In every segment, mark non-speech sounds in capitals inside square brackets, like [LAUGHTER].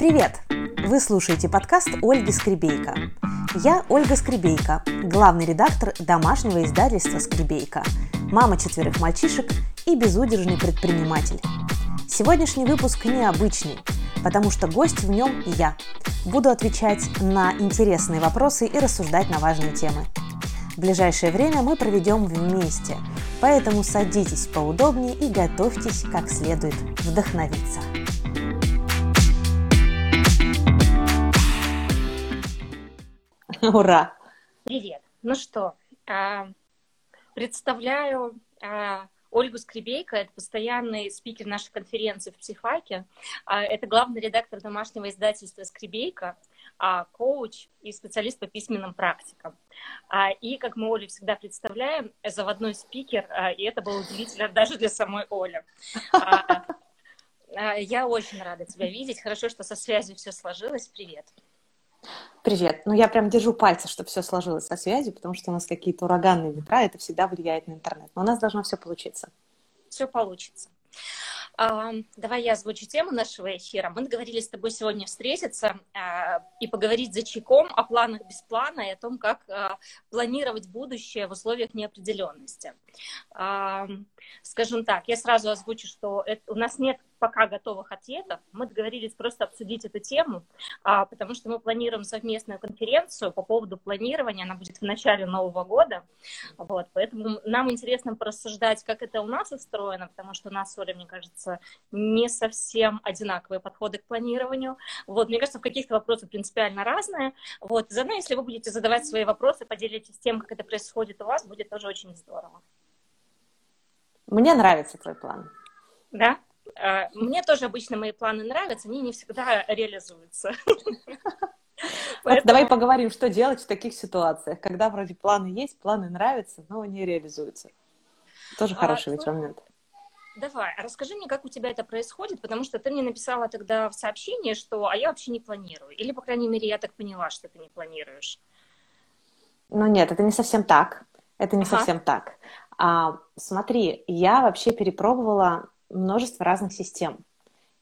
Привет! Вы слушаете подкаст Ольги Скребейко. Я Ольга Скребейко, главный редактор домашнего издательства «Скребейко», мама четверых мальчишек и безудержный предприниматель. Сегодняшний выпуск необычный, потому что гость в нем я. Буду отвечать на интересные вопросы и рассуждать на важные темы. В ближайшее время мы проведем вместе, поэтому садитесь поудобнее и готовьтесь как следует вдохновиться. [LAUGHS] Ура! Привет! Ну что, а, представляю а, Ольгу Скребейко, это постоянный спикер нашей конференции в Психфаке. А, это главный редактор домашнего издательства Скребейко, коуч и специалист по письменным практикам. И, как мы Олю всегда представляем, заводной спикер, и это было удивительно даже для самой Оли. Я очень рада тебя видеть. Хорошо, что со связью все сложилось. Привет. Привет. Ну, я прям держу пальцы, чтобы все сложилось со связью, потому что у нас какие-то ураганные ветра, это всегда влияет на интернет. Но у нас должно все получиться. Все получится. Давай я озвучу тему нашего эфира. Мы договорились с тобой сегодня встретиться а, и поговорить за чайком о планах без плана и о том, как а, планировать будущее в условиях неопределенности. Скажем так, я сразу озвучу, что у нас нет пока готовых ответов. Мы договорились просто обсудить эту тему, а, потому что мы планируем совместную конференцию по поводу планирования. Она будет в начале Нового года. Вот, поэтому нам интересно порассуждать, как это у нас устроено, потому что у нас, Оля, мне кажется, не совсем одинаковые подходы к планированию. Вот, мне кажется, в каких-то вопросах принципиально разные. Вот, заодно, если вы будете задавать свои вопросы, поделитесь тем, как это происходит у вас, будет тоже очень здорово. Мне нравится твой план. Да? Э, мне тоже обычно мои планы нравятся, они не всегда реализуются. [LAUGHS] Поэтому... Давай поговорим, что делать в таких ситуациях, когда вроде планы есть, планы нравятся, но не реализуются. Тоже а, хороший а, ведь момент. Давай, а расскажи мне, как у тебя это происходит, потому что ты мне написала тогда в сообщении, что «а я вообще не планирую». Или, по крайней мере, я так поняла, что ты не планируешь. Ну нет, это не совсем так. Это не ага. совсем так. А, смотри, я вообще перепробовала множество разных систем.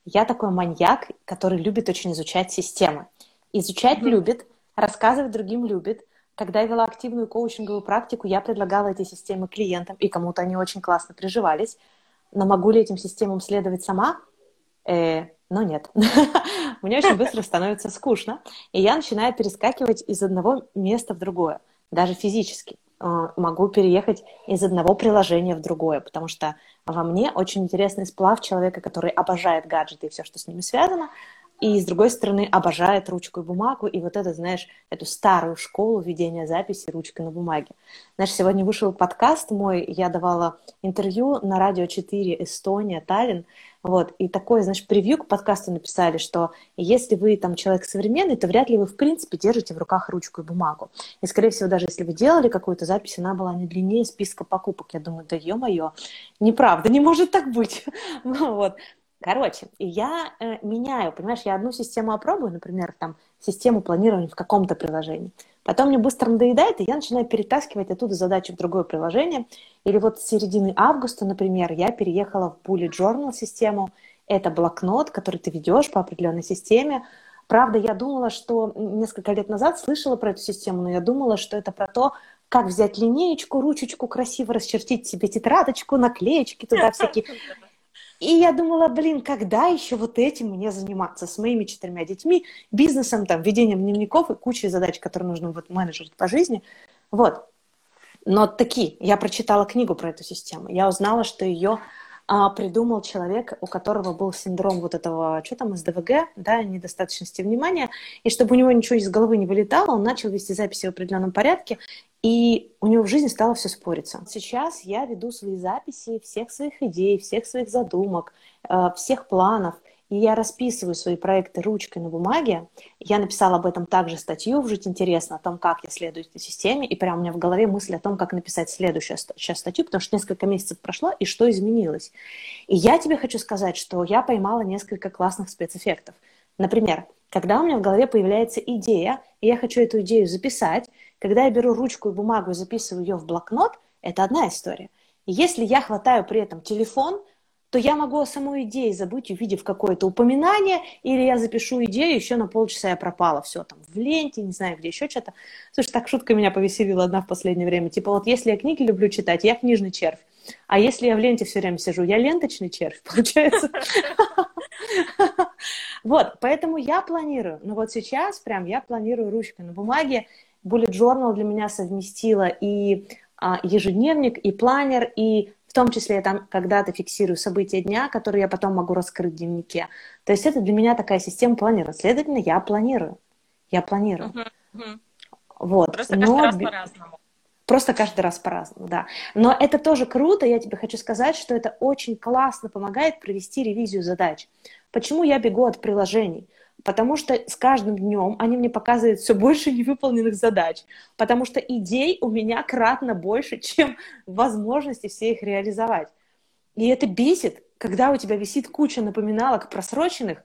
Я такой маньяк, который любит очень изучать системы. Изучать mm-hmm. любит, рассказывать другим любит. Когда я вела активную коучинговую практику, я предлагала эти системы клиентам, и кому-то они очень классно приживались. Но могу ли этим системам следовать сама? Э, но нет. [LAUGHS] Мне очень быстро становится скучно, и я начинаю перескакивать из одного места в другое, даже физически. Э, могу переехать из одного приложения в другое, потому что во мне очень интересный сплав человека, который обожает гаджеты и все, что с ними связано, и, с другой стороны, обожает ручку и бумагу, и вот это, знаешь, эту старую школу ведения записи ручкой на бумаге. Знаешь, сегодня вышел подкаст мой, я давала интервью на Радио 4 Эстония, Таллин, вот, и такое, знаешь, превью к подкасту написали, что если вы там человек современный, то вряд ли вы, в принципе, держите в руках ручку и бумагу. И, скорее всего, даже если вы делали какую-то запись, она была не длиннее списка покупок. Я думаю, да ё-моё, неправда, не может так быть. [LAUGHS] вот. Короче, я э, меняю, понимаешь, я одну систему опробую, например, там, систему планирования в каком-то приложении. Потом мне быстро надоедает, и я начинаю перетаскивать оттуда задачи в другое приложение. Или вот с середины августа, например, я переехала в Bullet Journal систему. Это блокнот, который ты ведешь по определенной системе. Правда, я думала, что несколько лет назад слышала про эту систему, но я думала, что это про то, как взять линеечку, ручечку, красиво расчертить себе тетрадочку, наклеечки туда всякие. И я думала, блин, когда еще вот этим мне заниматься с моими четырьмя детьми, бизнесом, там, ведением дневников и кучей задач, которые нужно вот менеджерить по жизни. Вот. Но таки, я прочитала книгу про эту систему. Я узнала, что ее а, придумал человек, у которого был синдром вот этого, что там, СДВГ, да, недостаточности внимания, и чтобы у него ничего из головы не вылетало, он начал вести записи в определенном порядке, и у него в жизни стало все спориться. Сейчас я веду свои записи всех своих идей, всех своих задумок, э, всех планов. И я расписываю свои проекты ручкой на бумаге. Я написала об этом также статью в «Жить интересно», о том, как я следую этой системе. И прямо у меня в голове мысль о том, как написать следующую сейчас статью, потому что несколько месяцев прошло, и что изменилось. И я тебе хочу сказать, что я поймала несколько классных спецэффектов. Например, когда у меня в голове появляется идея, и я хочу эту идею записать, когда я беру ручку и бумагу и записываю ее в блокнот, это одна история. И если я хватаю при этом телефон, то я могу о самой идее забыть, увидев какое-то упоминание, или я запишу идею, еще на полчаса я пропала, все там в ленте, не знаю, где еще что-то. Слушай, так шутка меня повеселила одна в последнее время. Типа вот если я книги люблю читать, я книжный червь. А если я в ленте все время сижу, я ленточный червь, [LAUGHS] получается. Вот, поэтому я планирую. Но вот сейчас прям я планирую ручкой на бумаге. Bullet Journal для меня совместила и а, ежедневник, и планер, и в том числе я там когда-то фиксирую события дня, которые я потом могу раскрыть в дневнике. То есть это для меня такая система планирования. Следовательно, я планирую. Я планирую. Uh-huh, uh-huh. Вот. Просто каждый Но... раз по-разному. Просто каждый раз по-разному, да. Но это тоже круто, я тебе хочу сказать, что это очень классно помогает провести ревизию задач. Почему я бегу от приложений? Потому что с каждым днем они мне показывают все больше [LAUGHS] невыполненных задач. Потому что идей у меня кратно больше, [LAUGHS] чем возможности все их реализовать. И это бесит, когда у тебя висит куча напоминалок просроченных,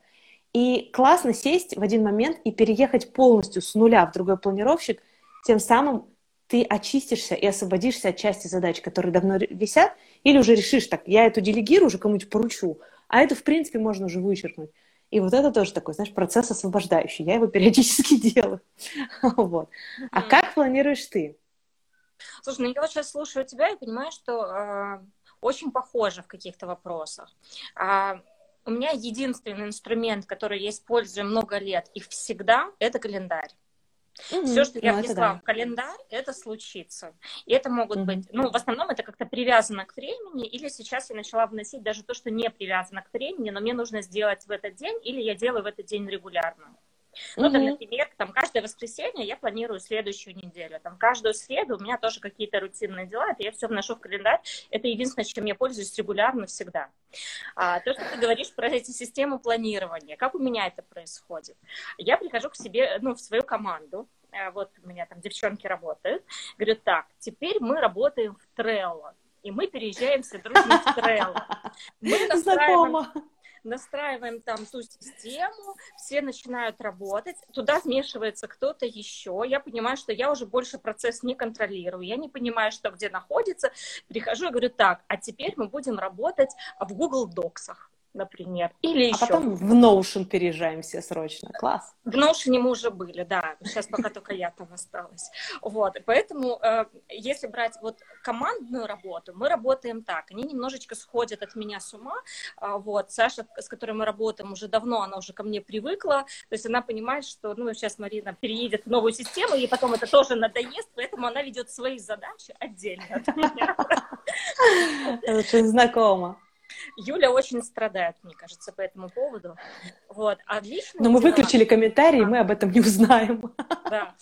и классно сесть в один момент и переехать полностью с нуля в другой планировщик, тем самым ты очистишься и освободишься от части задач, которые давно висят, или уже решишь, так, я эту делегирую, уже кому-нибудь поручу, а эту, в принципе, можно уже вычеркнуть. И вот это тоже такой, знаешь, процесс освобождающий. Я его периодически [LAUGHS] делаю. вот. А mm-hmm. как планируешь ты? Слушай, ну я вот сейчас слушаю тебя и понимаю, что э, очень похоже в каких-то вопросах. А, у меня единственный инструмент, который я использую много лет и всегда, это календарь. Угу, Все, что я ну, внесла да. в календарь, это случится. И это могут угу. быть, ну, в основном это как-то привязано к времени, или сейчас я начала вносить даже то, что не привязано к времени, но мне нужно сделать в этот день, или я делаю в этот день регулярно. Ну, там, например, там каждое воскресенье я планирую следующую неделю. Там каждую среду у меня тоже какие-то рутинные дела, это я все вношу в календарь. Это единственное, чем я пользуюсь регулярно всегда. А, то, что ты говоришь про эти системы планирования, как у меня это происходит? Я прихожу к себе, ну, в свою команду, э, вот у меня там девчонки работают, говорю, так, теперь мы работаем в Trello, и мы переезжаем все дружно в Trello. Мы настраиваем, настраиваем там ту систему, все начинают работать, туда вмешивается кто-то еще, я понимаю, что я уже больше процесс не контролирую, я не понимаю, что где находится, прихожу и говорю, так, а теперь мы будем работать в Google Доксах например, или а еще. потом в Notion переезжаем все срочно. Класс. В Notion мы уже были, да. Сейчас пока только я там осталась. Вот. Поэтому, э, если брать вот командную работу, мы работаем так. Они немножечко сходят от меня с ума. А, вот. Саша, с которой мы работаем уже давно, она уже ко мне привыкла. То есть она понимает, что, ну, сейчас Марина переедет в новую систему, и потом это тоже надоест, поэтому она ведет свои задачи отдельно от меня. Очень знакомо. Юля очень страдает, мне кажется, по этому поводу. Вот. А лично... Но мы дела... выключили комментарии, мы об этом не узнаем. Да.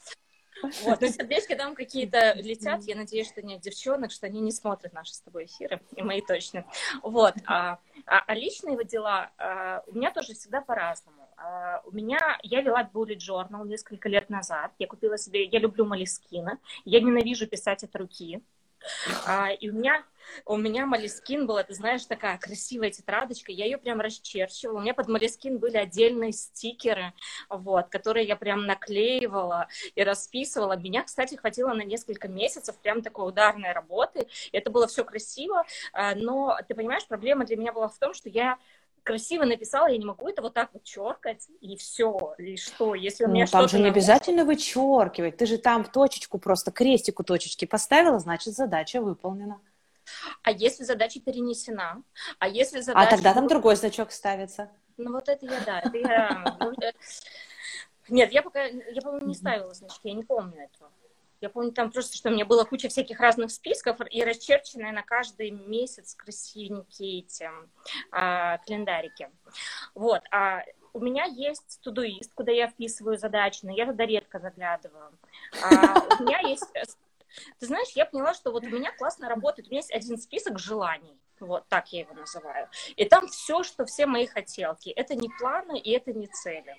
Вот, но сердечки там какие-то летят. Я надеюсь, что нет девчонок, что они не смотрят наши с тобой эфиры, и мои точно. Вот. А, а, а личные его дела а, у меня тоже всегда по-разному. А, у меня, я вела bullet journal несколько лет назад. Я купила себе, я люблю молескина. Я ненавижу писать от руки. А, и у меня, у меня Малискин была, ты знаешь, такая красивая тетрадочка, я ее прям расчерчивала. У меня под Малискин были отдельные стикеры, вот, которые я прям наклеивала и расписывала. Меня, кстати, хватило на несколько месяцев прям такой ударной работы. Это было все красиво, а, но ты понимаешь, проблема для меня была в том, что я красиво написала, я не могу это вот так вычеркать, и все, и что, если у меня ну, там же не обязательно вычеркивать, ты же там в точечку просто крестику точечки поставила, значит, задача выполнена. А если задача перенесена? А если задача... А тогда там другой значок ставится. Ну вот это я, да, это я... Ну, э, нет, я пока, я, по-моему, не ставила значки, я не помню этого. Я помню там просто, что у меня была куча всяких разных списков и расчерченные на каждый месяц красивенькие эти а, календарики. Вот. А у меня есть тудуист, куда я вписываю задачи, но я туда редко заглядываю. А, у меня есть... Ты знаешь, я поняла, что вот у меня классно работает. У меня есть один список желаний. Вот так я его называю. И там все, что все мои хотелки. Это не планы и это не цели.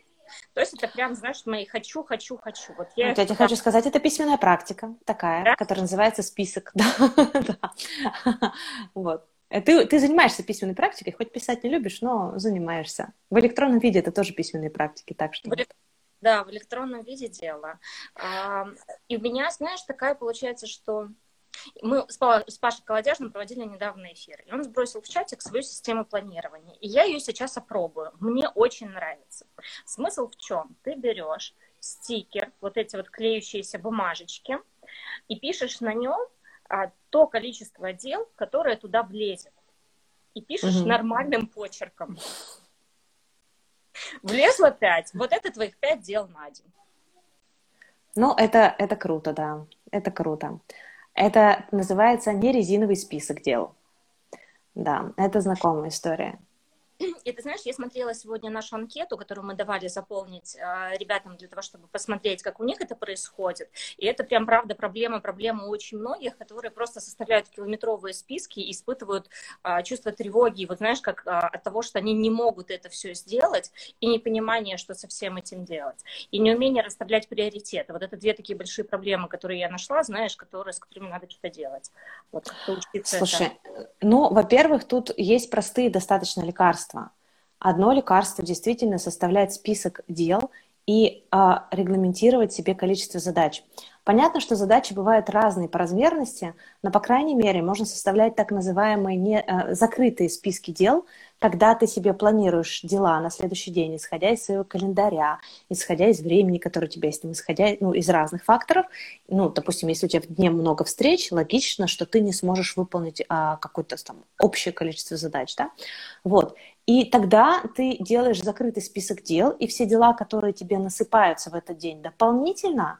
То есть это прям, знаешь, мои хочу, хочу, хочу. Вот я, вот я тебе хочу сказать, это письменная практика такая, да? которая называется список. [LAUGHS] Вот. Э, ты, ты занимаешься письменной практикой, хоть писать не любишь, но занимаешься. В электронном виде это тоже письменные практики, так что... Да, в электронном виде дело. И у меня, знаешь, такая получается, что Мы с Пашей Колодяжным проводили недавно эфир, и он сбросил в чатик свою систему планирования. И я ее сейчас опробую. Мне очень нравится. Смысл в чем? Ты берешь стикер, вот эти вот клеющиеся бумажечки, и пишешь на нем а, то количество дел, которое туда влезет. И пишешь угу. нормальным почерком. Влезло пять. Вот это твоих пять дел на день. Ну, это, это круто, да. Это круто. Это называется не резиновый список дел. Да, это знакомая история. [CLEARS THROAT] И ты знаешь, я смотрела сегодня нашу анкету, которую мы давали заполнить э, ребятам для того, чтобы посмотреть, как у них это происходит. И это прям, правда, проблема, проблема очень многих, которые просто составляют километровые списки и испытывают э, чувство тревоги. Вот знаешь, как э, от того, что они не могут это все сделать, и непонимание, что со всем этим делать. И неумение расставлять приоритеты. Вот это две такие большие проблемы, которые я нашла, знаешь, которые, с которыми надо что-то делать. Вот, Слушай, это. ну, во-первых, тут есть простые достаточно лекарства лекарства. Одно лекарство действительно составляет список дел и а, регламентировать себе количество задач. Понятно, что задачи бывают разные по размерности, но, по крайней мере, можно составлять так называемые не, а, закрытые списки дел, когда ты себе планируешь дела на следующий день, исходя из своего календаря, исходя из времени, которое у тебя есть, исходя ну, из разных факторов. Ну, допустим, если у тебя в дне много встреч, логично, что ты не сможешь выполнить а, какое-то там общее количество задач, да? Вот. И тогда ты делаешь закрытый список дел, и все дела, которые тебе насыпаются в этот день дополнительно,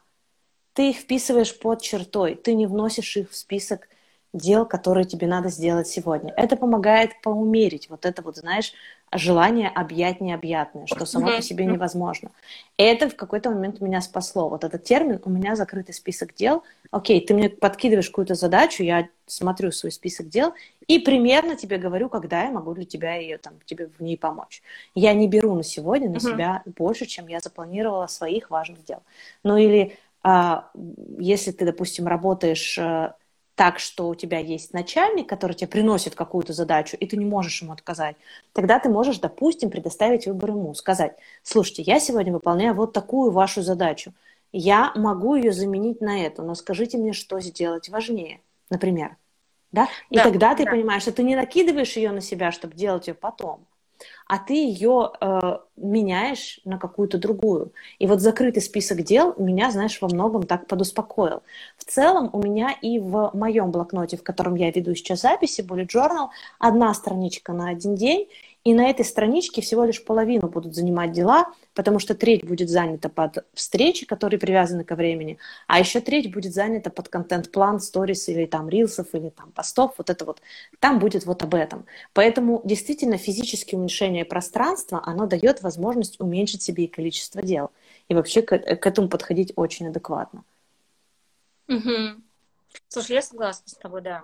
ты их вписываешь под чертой, ты не вносишь их в список дел, которые тебе надо сделать сегодня. Это помогает поумерить вот это вот, знаешь, желание объять необъятное, что само по себе невозможно. И это в какой-то момент меня спасло. Вот этот термин «у меня закрытый список дел». Окей, ты мне подкидываешь какую-то задачу, я смотрю свой список дел и примерно тебе говорю, когда я могу для тебя ее там, тебе в ней помочь. Я не беру на сегодня на себя больше, чем я запланировала своих важных дел. Ну или если ты, допустим, работаешь э, так, что у тебя есть начальник, который тебе приносит какую-то задачу, и ты не можешь ему отказать, тогда ты можешь, допустим, предоставить выбор ему, сказать, слушайте, я сегодня выполняю вот такую вашу задачу, я могу ее заменить на эту, но скажите мне, что сделать важнее, например. Да? И да, тогда ты да. понимаешь, что ты не накидываешь ее на себя, чтобы делать ее потом, а ты ее э, меняешь на какую-то другую. И вот закрытый список дел меня, знаешь, во многом так подуспокоил. В целом у меня и в моем блокноте, в котором я веду сейчас записи, Bullet Journal, одна страничка на один день, и на этой страничке всего лишь половину будут занимать дела, потому что треть будет занята под встречи, которые привязаны ко времени, а еще треть будет занята под контент-план, сторис или там рилсов, или там постов, вот это вот. Там будет вот об этом. Поэтому действительно физическое уменьшение пространства, оно дает возможность уменьшить себе и количество дел. И вообще к, к этому подходить очень адекватно. Угу. Слушай, я согласна с тобой, да.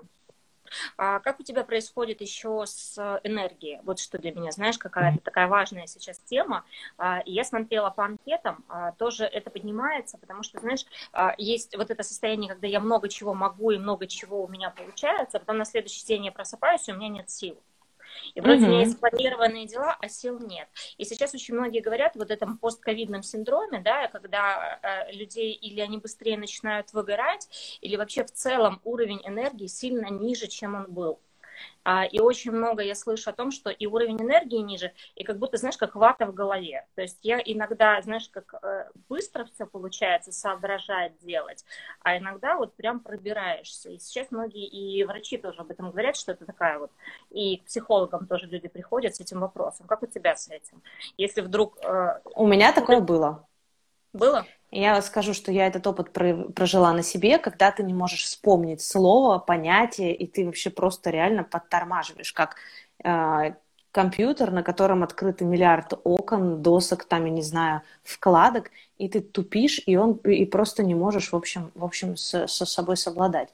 А как у тебя происходит еще с энергией? Вот что для меня, знаешь, какая-то такая важная сейчас тема. А, и я смотрела по анкетам, а, тоже это поднимается, потому что, знаешь, а, есть вот это состояние, когда я много чего могу и много чего у меня получается, а потом на следующий день я просыпаюсь, и у меня нет сил. И вроде угу. у меня есть спланированные дела, а сил нет. И сейчас очень многие говорят вот этом постковидном синдроме, да, когда э, людей или они быстрее начинают выгорать, или вообще в целом уровень энергии сильно ниже, чем он был. А, и очень много я слышу о том, что и уровень энергии ниже, и как будто, знаешь, как вата в голове. То есть я иногда, знаешь, как э, быстро все получается соображать, делать, а иногда вот прям пробираешься. И сейчас многие и врачи тоже об этом говорят, что это такая вот, и к психологам тоже люди приходят с этим вопросом. Как у тебя с этим? Если вдруг... Э, у меня такое было. Было? Я скажу, что я этот опыт прожила на себе, когда ты не можешь вспомнить слово, понятие, и ты вообще просто реально подтормаживаешь, как э, компьютер, на котором открыты миллиард окон, досок, там, я не знаю, вкладок, и ты тупишь, и он и просто не можешь, в общем, в общем, с, со собой совладать.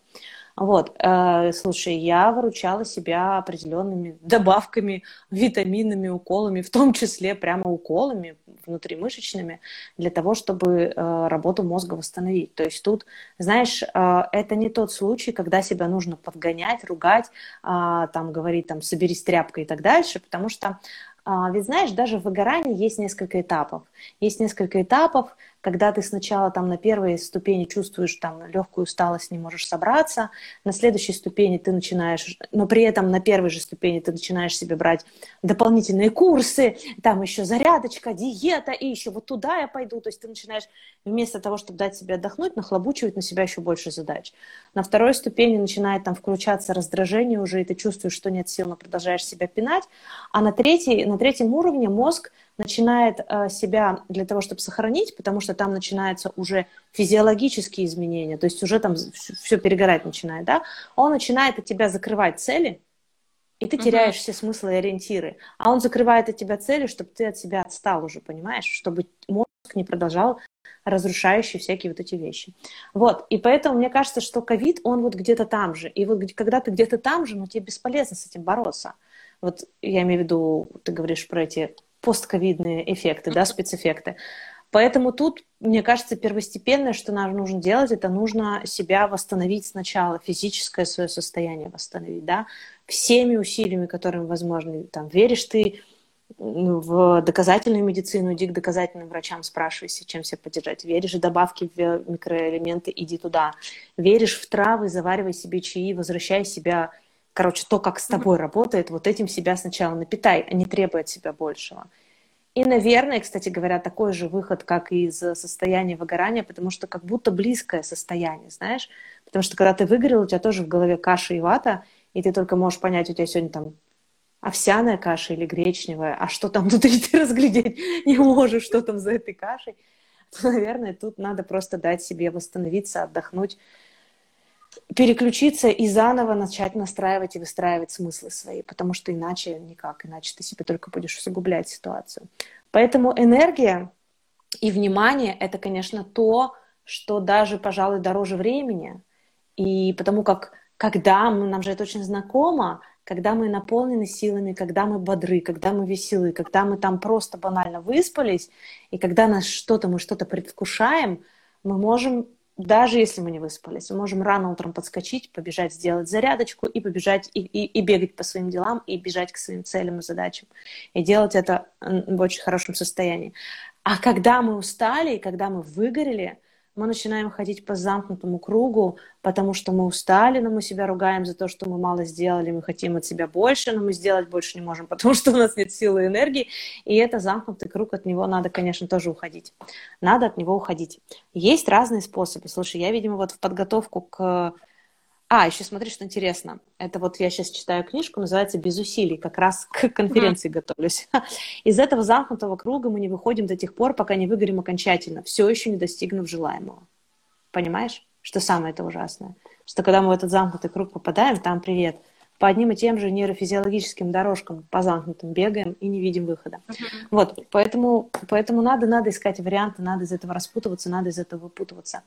Вот, э, слушай, я выручала себя определенными добавками, витаминами, уколами, в том числе прямо уколами внутримышечными, для того, чтобы э, работу мозга восстановить. То есть тут, знаешь, э, это не тот случай, когда себя нужно подгонять, ругать, э, там говорить, там, соберись тряпкой и так дальше, потому что а, ведь знаешь, даже в выгорании есть несколько этапов. Есть несколько этапов, когда ты сначала там на первой ступени чувствуешь там легкую усталость, не можешь собраться, на следующей ступени ты начинаешь, но при этом на первой же ступени ты начинаешь себе брать дополнительные курсы, там еще зарядочка, диета, и еще вот туда я пойду, то есть ты начинаешь вместо того, чтобы дать себе отдохнуть, нахлобучивать на себя еще больше задач. На второй ступени начинает там включаться раздражение уже, и ты чувствуешь, что нет сил, но продолжаешь себя пинать, а на, третий, на третьем уровне мозг начинает э, себя для того, чтобы сохранить, потому что там начинаются уже физиологические изменения, то есть уже там все перегорать начинает, да, он начинает от тебя закрывать цели, и ты теряешь uh-huh. все смыслы и ориентиры. А он закрывает от тебя цели, чтобы ты от себя отстал уже, понимаешь? Чтобы мозг не продолжал разрушающие всякие вот эти вещи. Вот, и поэтому мне кажется, что ковид, он вот где-то там же. И вот когда ты где-то там же, ну тебе бесполезно с этим бороться. Вот я имею в виду, ты говоришь про эти постковидные эффекты, да, спецэффекты. Поэтому тут, мне кажется, первостепенное, что нам нужно делать, это нужно себя восстановить сначала, физическое свое состояние восстановить, да, всеми усилиями, которыми возможны. Там, веришь ты в доказательную медицину, иди к доказательным врачам, спрашивайся, чем себя поддержать. Веришь в добавки в микроэлементы, иди туда. Веришь в травы, заваривай себе чаи, возвращай себя короче, то, как с тобой mm-hmm. работает, вот этим себя сначала напитай, а не требуй от себя большего. И, наверное, кстати говоря, такой же выход, как и из состояния выгорания, потому что как будто близкое состояние, знаешь? Потому что когда ты выгорел, у тебя тоже в голове каша и вата, и ты только можешь понять, у тебя сегодня там овсяная каша или гречневая, а что там [LAUGHS] внутри ты разглядеть не можешь, что там за этой кашей. [LAUGHS] наверное, тут надо просто дать себе восстановиться, отдохнуть, переключиться и заново начать настраивать и выстраивать смыслы свои, потому что иначе никак, иначе ты себе только будешь усугублять ситуацию. Поэтому энергия и внимание — это, конечно, то, что даже, пожалуй, дороже времени. И потому как, когда мы, нам же это очень знакомо, когда мы наполнены силами, когда мы бодры, когда мы веселы, когда мы там просто банально выспались, и когда нас что-то, мы что-то предвкушаем, мы можем даже если мы не выспались, мы можем рано утром подскочить, побежать сделать зарядочку и побежать и, и, и бегать по своим делам, и бежать к своим целям и задачам. И делать это в очень хорошем состоянии. А когда мы устали, и когда мы выгорели, мы начинаем ходить по замкнутому кругу, потому что мы устали, но мы себя ругаем за то, что мы мало сделали, мы хотим от себя больше, но мы сделать больше не можем, [LAUGHS] потому что у нас нет силы и энергии, и это замкнутый круг, от него надо, конечно, тоже уходить. Надо от него уходить. Есть разные способы. Слушай, я, видимо, вот в подготовку к а, еще смотри, что интересно. Это вот я сейчас читаю книжку, называется «Без усилий», как раз к конференции mm-hmm. готовлюсь. [LAUGHS] Из этого замкнутого круга мы не выходим до тех пор, пока не выгорим окончательно, все еще не достигнув желаемого. Понимаешь, что самое это ужасное? Что когда мы в этот замкнутый круг попадаем, там привет, по одним и тем же нейрофизиологическим дорожкам, по замкнутым бегаем и не видим выхода. Uh-huh. Вот, поэтому, поэтому надо, надо искать варианты, надо из этого распутываться, надо из этого выпутываться.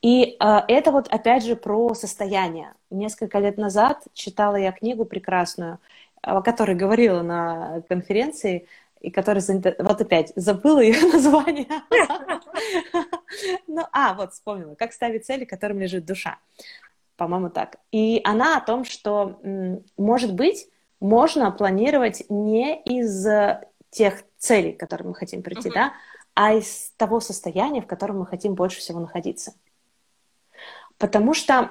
И э, это вот опять же про состояние. Несколько лет назад читала я книгу прекрасную, о которой говорила на конференции, и которая вот опять забыла ее [LAUGHS] название. Ну, а, вот вспомнила. Как ставить цели, которым лежит душа. По-моему, так. И она о том, что, может быть, можно планировать не из тех целей, к которым мы хотим прийти, да, а из того состояния, в котором мы хотим больше всего находиться. Потому что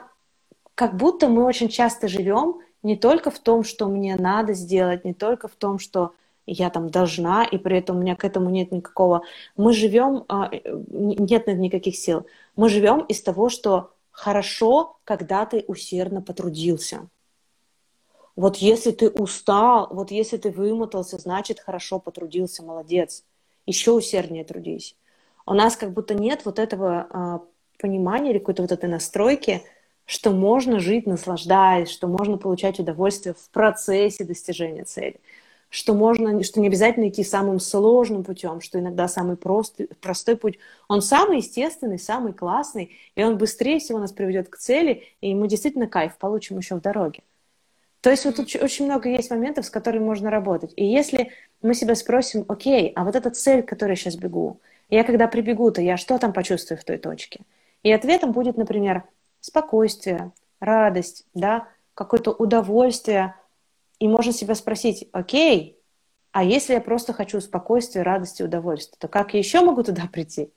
как будто мы очень часто живем не только в том, что мне надо сделать, не только в том, что я там должна, и при этом у меня к этому нет никакого... Мы живем, а, нет никаких сил. Мы живем из того, что хорошо, когда ты усердно потрудился. Вот если ты устал, вот если ты вымотался, значит хорошо потрудился, молодец. Еще усерднее трудись. У нас как будто нет вот этого а, понимания или какой-то вот этой настройки, что можно жить, наслаждаясь, что можно получать удовольствие в процессе достижения цели, что можно, что не обязательно идти самым сложным путем, что иногда самый простой, простой путь, он самый естественный, самый классный, и он быстрее всего нас приведет к цели, и мы действительно кайф получим еще в дороге. То есть вот тут очень много есть моментов, с которыми можно работать. И если мы себя спросим, окей, а вот эта цель, к которой я сейчас бегу, я когда прибегу, то я что там почувствую в той точке? И ответом будет, например, спокойствие, радость, да, какое-то удовольствие. И можно себя спросить, окей, а если я просто хочу спокойствия, радости, удовольствия, то как я еще могу туда прийти?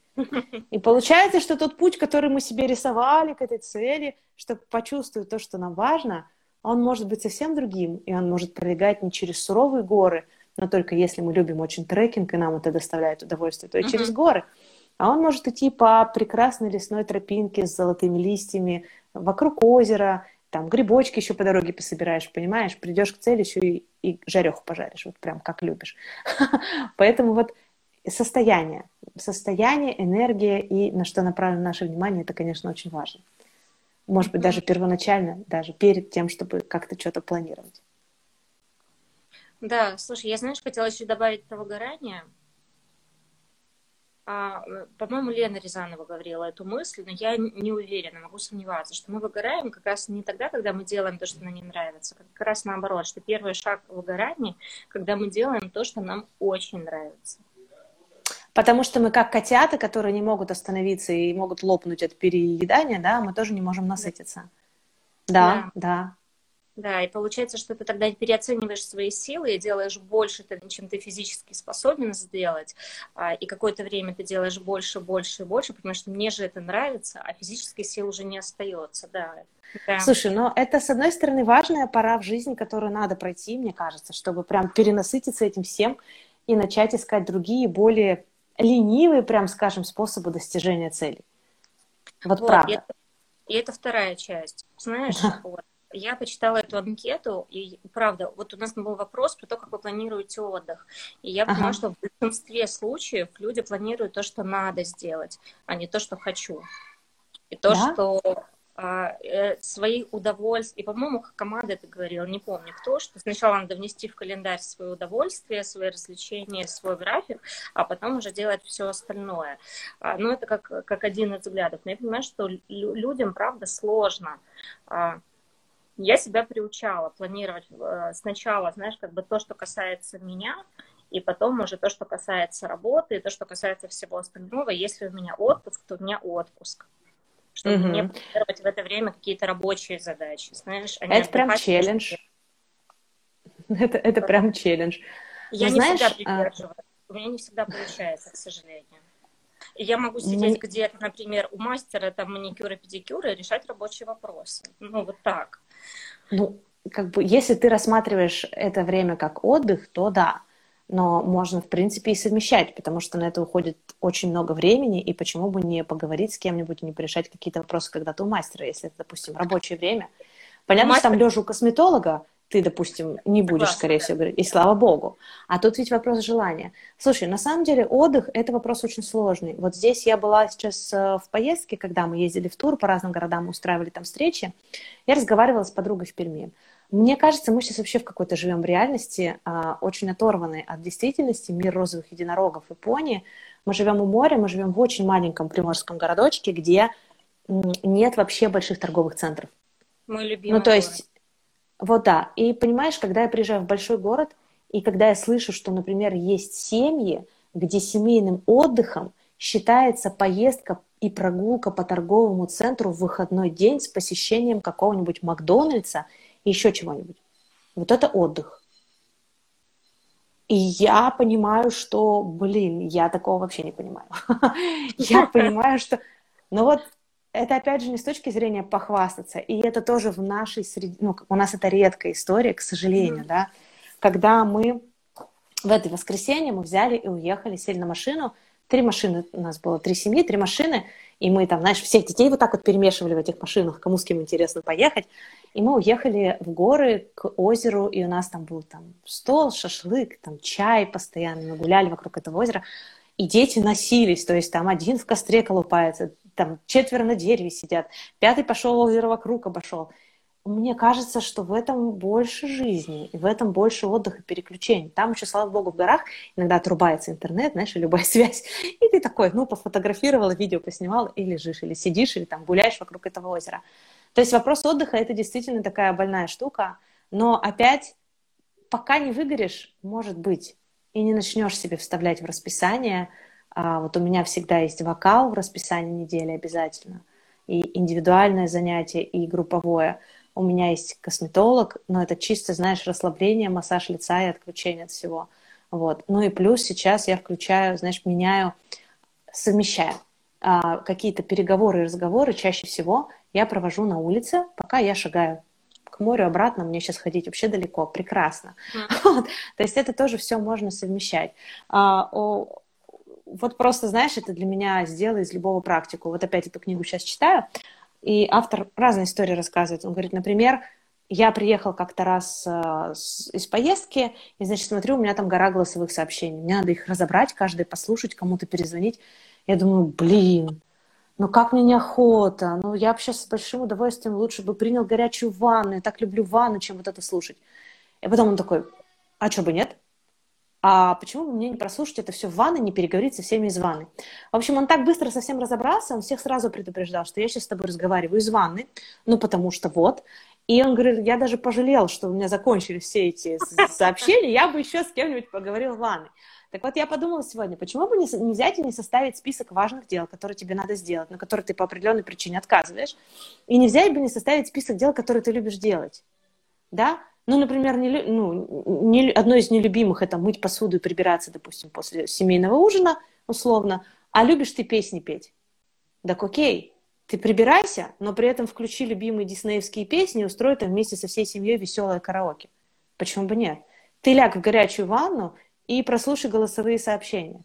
И получается, что тот путь, который мы себе рисовали к этой цели, чтобы почувствовать то, что нам важно, он может быть совсем другим, и он может пролегать не через суровые горы, но только если мы любим очень трекинг, и нам это доставляет удовольствие, то и через горы. А он может идти по прекрасной лесной тропинке с золотыми листьями, вокруг озера, там грибочки еще по дороге пособираешь, понимаешь, придешь к цели еще и, и жареху пожаришь, вот прям как любишь. [LAUGHS] Поэтому вот состояние, состояние, энергия и на что направлено наше внимание, это, конечно, очень важно. Может быть, даже первоначально, даже перед тем, чтобы как-то что-то планировать. Да, слушай, я, знаешь, хотела еще добавить про выгорание. А, по-моему, Лена Рязанова говорила эту мысль, но я не уверена, могу сомневаться, что мы выгораем как раз не тогда, когда мы делаем то, что нам не нравится, как раз наоборот, что первый шаг выгорания, когда мы делаем то, что нам очень нравится. Потому что мы как котята, которые не могут остановиться и могут лопнуть от переедания, да, мы тоже не можем насытиться. Да, да. да. Да, и получается, что ты тогда переоцениваешь свои силы и делаешь больше, чем ты физически способен сделать. А, и какое-то время ты делаешь больше, больше и больше, потому что мне же это нравится, а физической силы уже не остается, да. Прям... Слушай, но это, с одной стороны, важная пора в жизни, которую надо пройти, мне кажется, чтобы прям перенасытиться этим всем и начать искать другие, более ленивые, прям скажем, способы достижения целей. Вот, вот правда. И это, и это вторая часть. Знаешь, [LAUGHS] вот, я почитала эту анкету, и правда, вот у нас был вопрос про то, как вы планируете отдых. И я поняла, ага. что в большинстве случаев люди планируют то, что надо сделать, а не то, что хочу. И то, да? что а, э, свои удовольствия, и, по-моему, команда это говорила, не помню кто, что сначала надо внести в календарь свое удовольствие, свои развлечения, свой график, а потом уже делать все остальное. А, ну, это как, как один из взглядов. Но я понимаю, что людям, правда, сложно а, я себя приучала планировать э, сначала, знаешь, как бы то, что касается меня, и потом уже то, что касается работы, и то, что касается всего остального. Если у меня отпуск, то у меня отпуск. Чтобы угу. не планировать в это время какие-то рабочие задачи, знаешь. А это прям челлендж. [LAUGHS] Это, это прям челлендж. Я Но, не знаешь, всегда придерживаюсь. А... У меня не всегда получается, к сожалению. Я могу сидеть где-то, например, у мастера там маникюра, педикюра и решать рабочие вопросы. Ну, вот так. Ну, как бы, если ты рассматриваешь это время как отдых, то да. Но можно, в принципе, и совмещать, потому что на это уходит очень много времени, и почему бы не поговорить с кем-нибудь, не порешать какие-то вопросы когда-то у мастера, если это, допустим, рабочее время. Понятно, Мастер... что там лежа у косметолога, ты, допустим, не будешь, Классно, скорее да. всего, говорить, и слава богу. А тут ведь вопрос желания. Слушай, на самом деле отдых – это вопрос очень сложный. Вот здесь я была сейчас э, в поездке, когда мы ездили в тур по разным городам, устраивали там встречи. Я разговаривала с подругой в Перми. Мне кажется, мы сейчас вообще в какой-то живем реальности, а, очень оторванной от действительности, мир розовых единорогов и пони. Мы живем у моря, мы живем в очень маленьком приморском городочке, где нет вообще больших торговых центров. Мой любимый Ну, то есть вот да. И понимаешь, когда я приезжаю в большой город, и когда я слышу, что, например, есть семьи, где семейным отдыхом считается поездка и прогулка по торговому центру в выходной день с посещением какого-нибудь Макдональдса и еще чего-нибудь. Вот это отдых. И я понимаю, что, блин, я такого вообще не понимаю. [LAUGHS] Я понимаю, что... Ну вот это опять же не с точки зрения похвастаться, и это тоже в нашей среде, ну, у нас это редкая история, к сожалению, mm-hmm. да, когда мы в это воскресенье мы взяли и уехали, сели на машину, три машины, у нас было три семьи, три машины, и мы там, знаешь, всех детей вот так вот перемешивали в этих машинах, кому с кем интересно поехать, и мы уехали в горы к озеру, и у нас там был там стол, шашлык, там чай постоянно, мы гуляли вокруг этого озера, и дети носились, то есть там один в костре колупается, там четверо на дереве сидят, пятый пошел озеро вокруг обошел. Мне кажется, что в этом больше жизни, и в этом больше отдыха, переключений. Там еще, слава богу, в горах иногда отрубается интернет, знаешь, и любая [LAUGHS] связь. И ты такой, ну, пофотографировала, видео поснимала, и лежишь, или сидишь, или там гуляешь вокруг этого озера. То есть вопрос отдыха – это действительно такая больная штука. Но опять, пока не выгоришь, может быть, и не начнешь себе вставлять в расписание – вот у меня всегда есть вокал в расписании недели обязательно, и индивидуальное занятие, и групповое. У меня есть косметолог, но это чисто, знаешь, расслабление, массаж лица и отключение от всего. Вот. Ну и плюс сейчас я включаю, знаешь, меняю, совмещаю. а, какие-то переговоры и разговоры чаще всего я провожу на улице, пока я шагаю к морю обратно, мне сейчас ходить вообще далеко, прекрасно. Mm. [LAUGHS] Вот. То есть это тоже все можно совмещать. А, о, вот просто, знаешь, это для меня сделай из любого практику. Вот опять эту книгу сейчас читаю, и автор разные истории рассказывает. Он говорит, например, я приехал как-то раз э, из поездки, и, значит, смотрю, у меня там гора голосовых сообщений. Мне надо их разобрать, каждый послушать, кому-то перезвонить. Я думаю, блин, ну как мне неохота, ну я сейчас с большим удовольствием лучше бы принял горячую ванну, я так люблю ванну, чем вот это слушать. И потом он такой, а что бы нет? А почему бы мне не прослушать это все в ванной, не переговорить со всеми из ванны? В общем, он так быстро совсем разобрался, он всех сразу предупреждал, что я сейчас с тобой разговариваю из ванны, ну потому что вот. И он говорит, я даже пожалел, что у меня закончились все эти сообщения, я бы еще с кем-нибудь поговорил в ванной. Так вот, я подумала сегодня, почему бы не, взять и не составить список важных дел, которые тебе надо сделать, на которые ты по определенной причине отказываешь, и не взять бы не составить список дел, которые ты любишь делать. Да? Ну, например, не, ну, не, одно из нелюбимых это мыть посуду и прибираться, допустим, после семейного ужина, условно. А любишь ты песни петь? Так окей, ты прибирайся, но при этом включи любимые диснеевские песни и устрой там вместе со всей семьей веселое караоке. Почему бы нет? Ты ляг в горячую ванну и прослушай голосовые сообщения.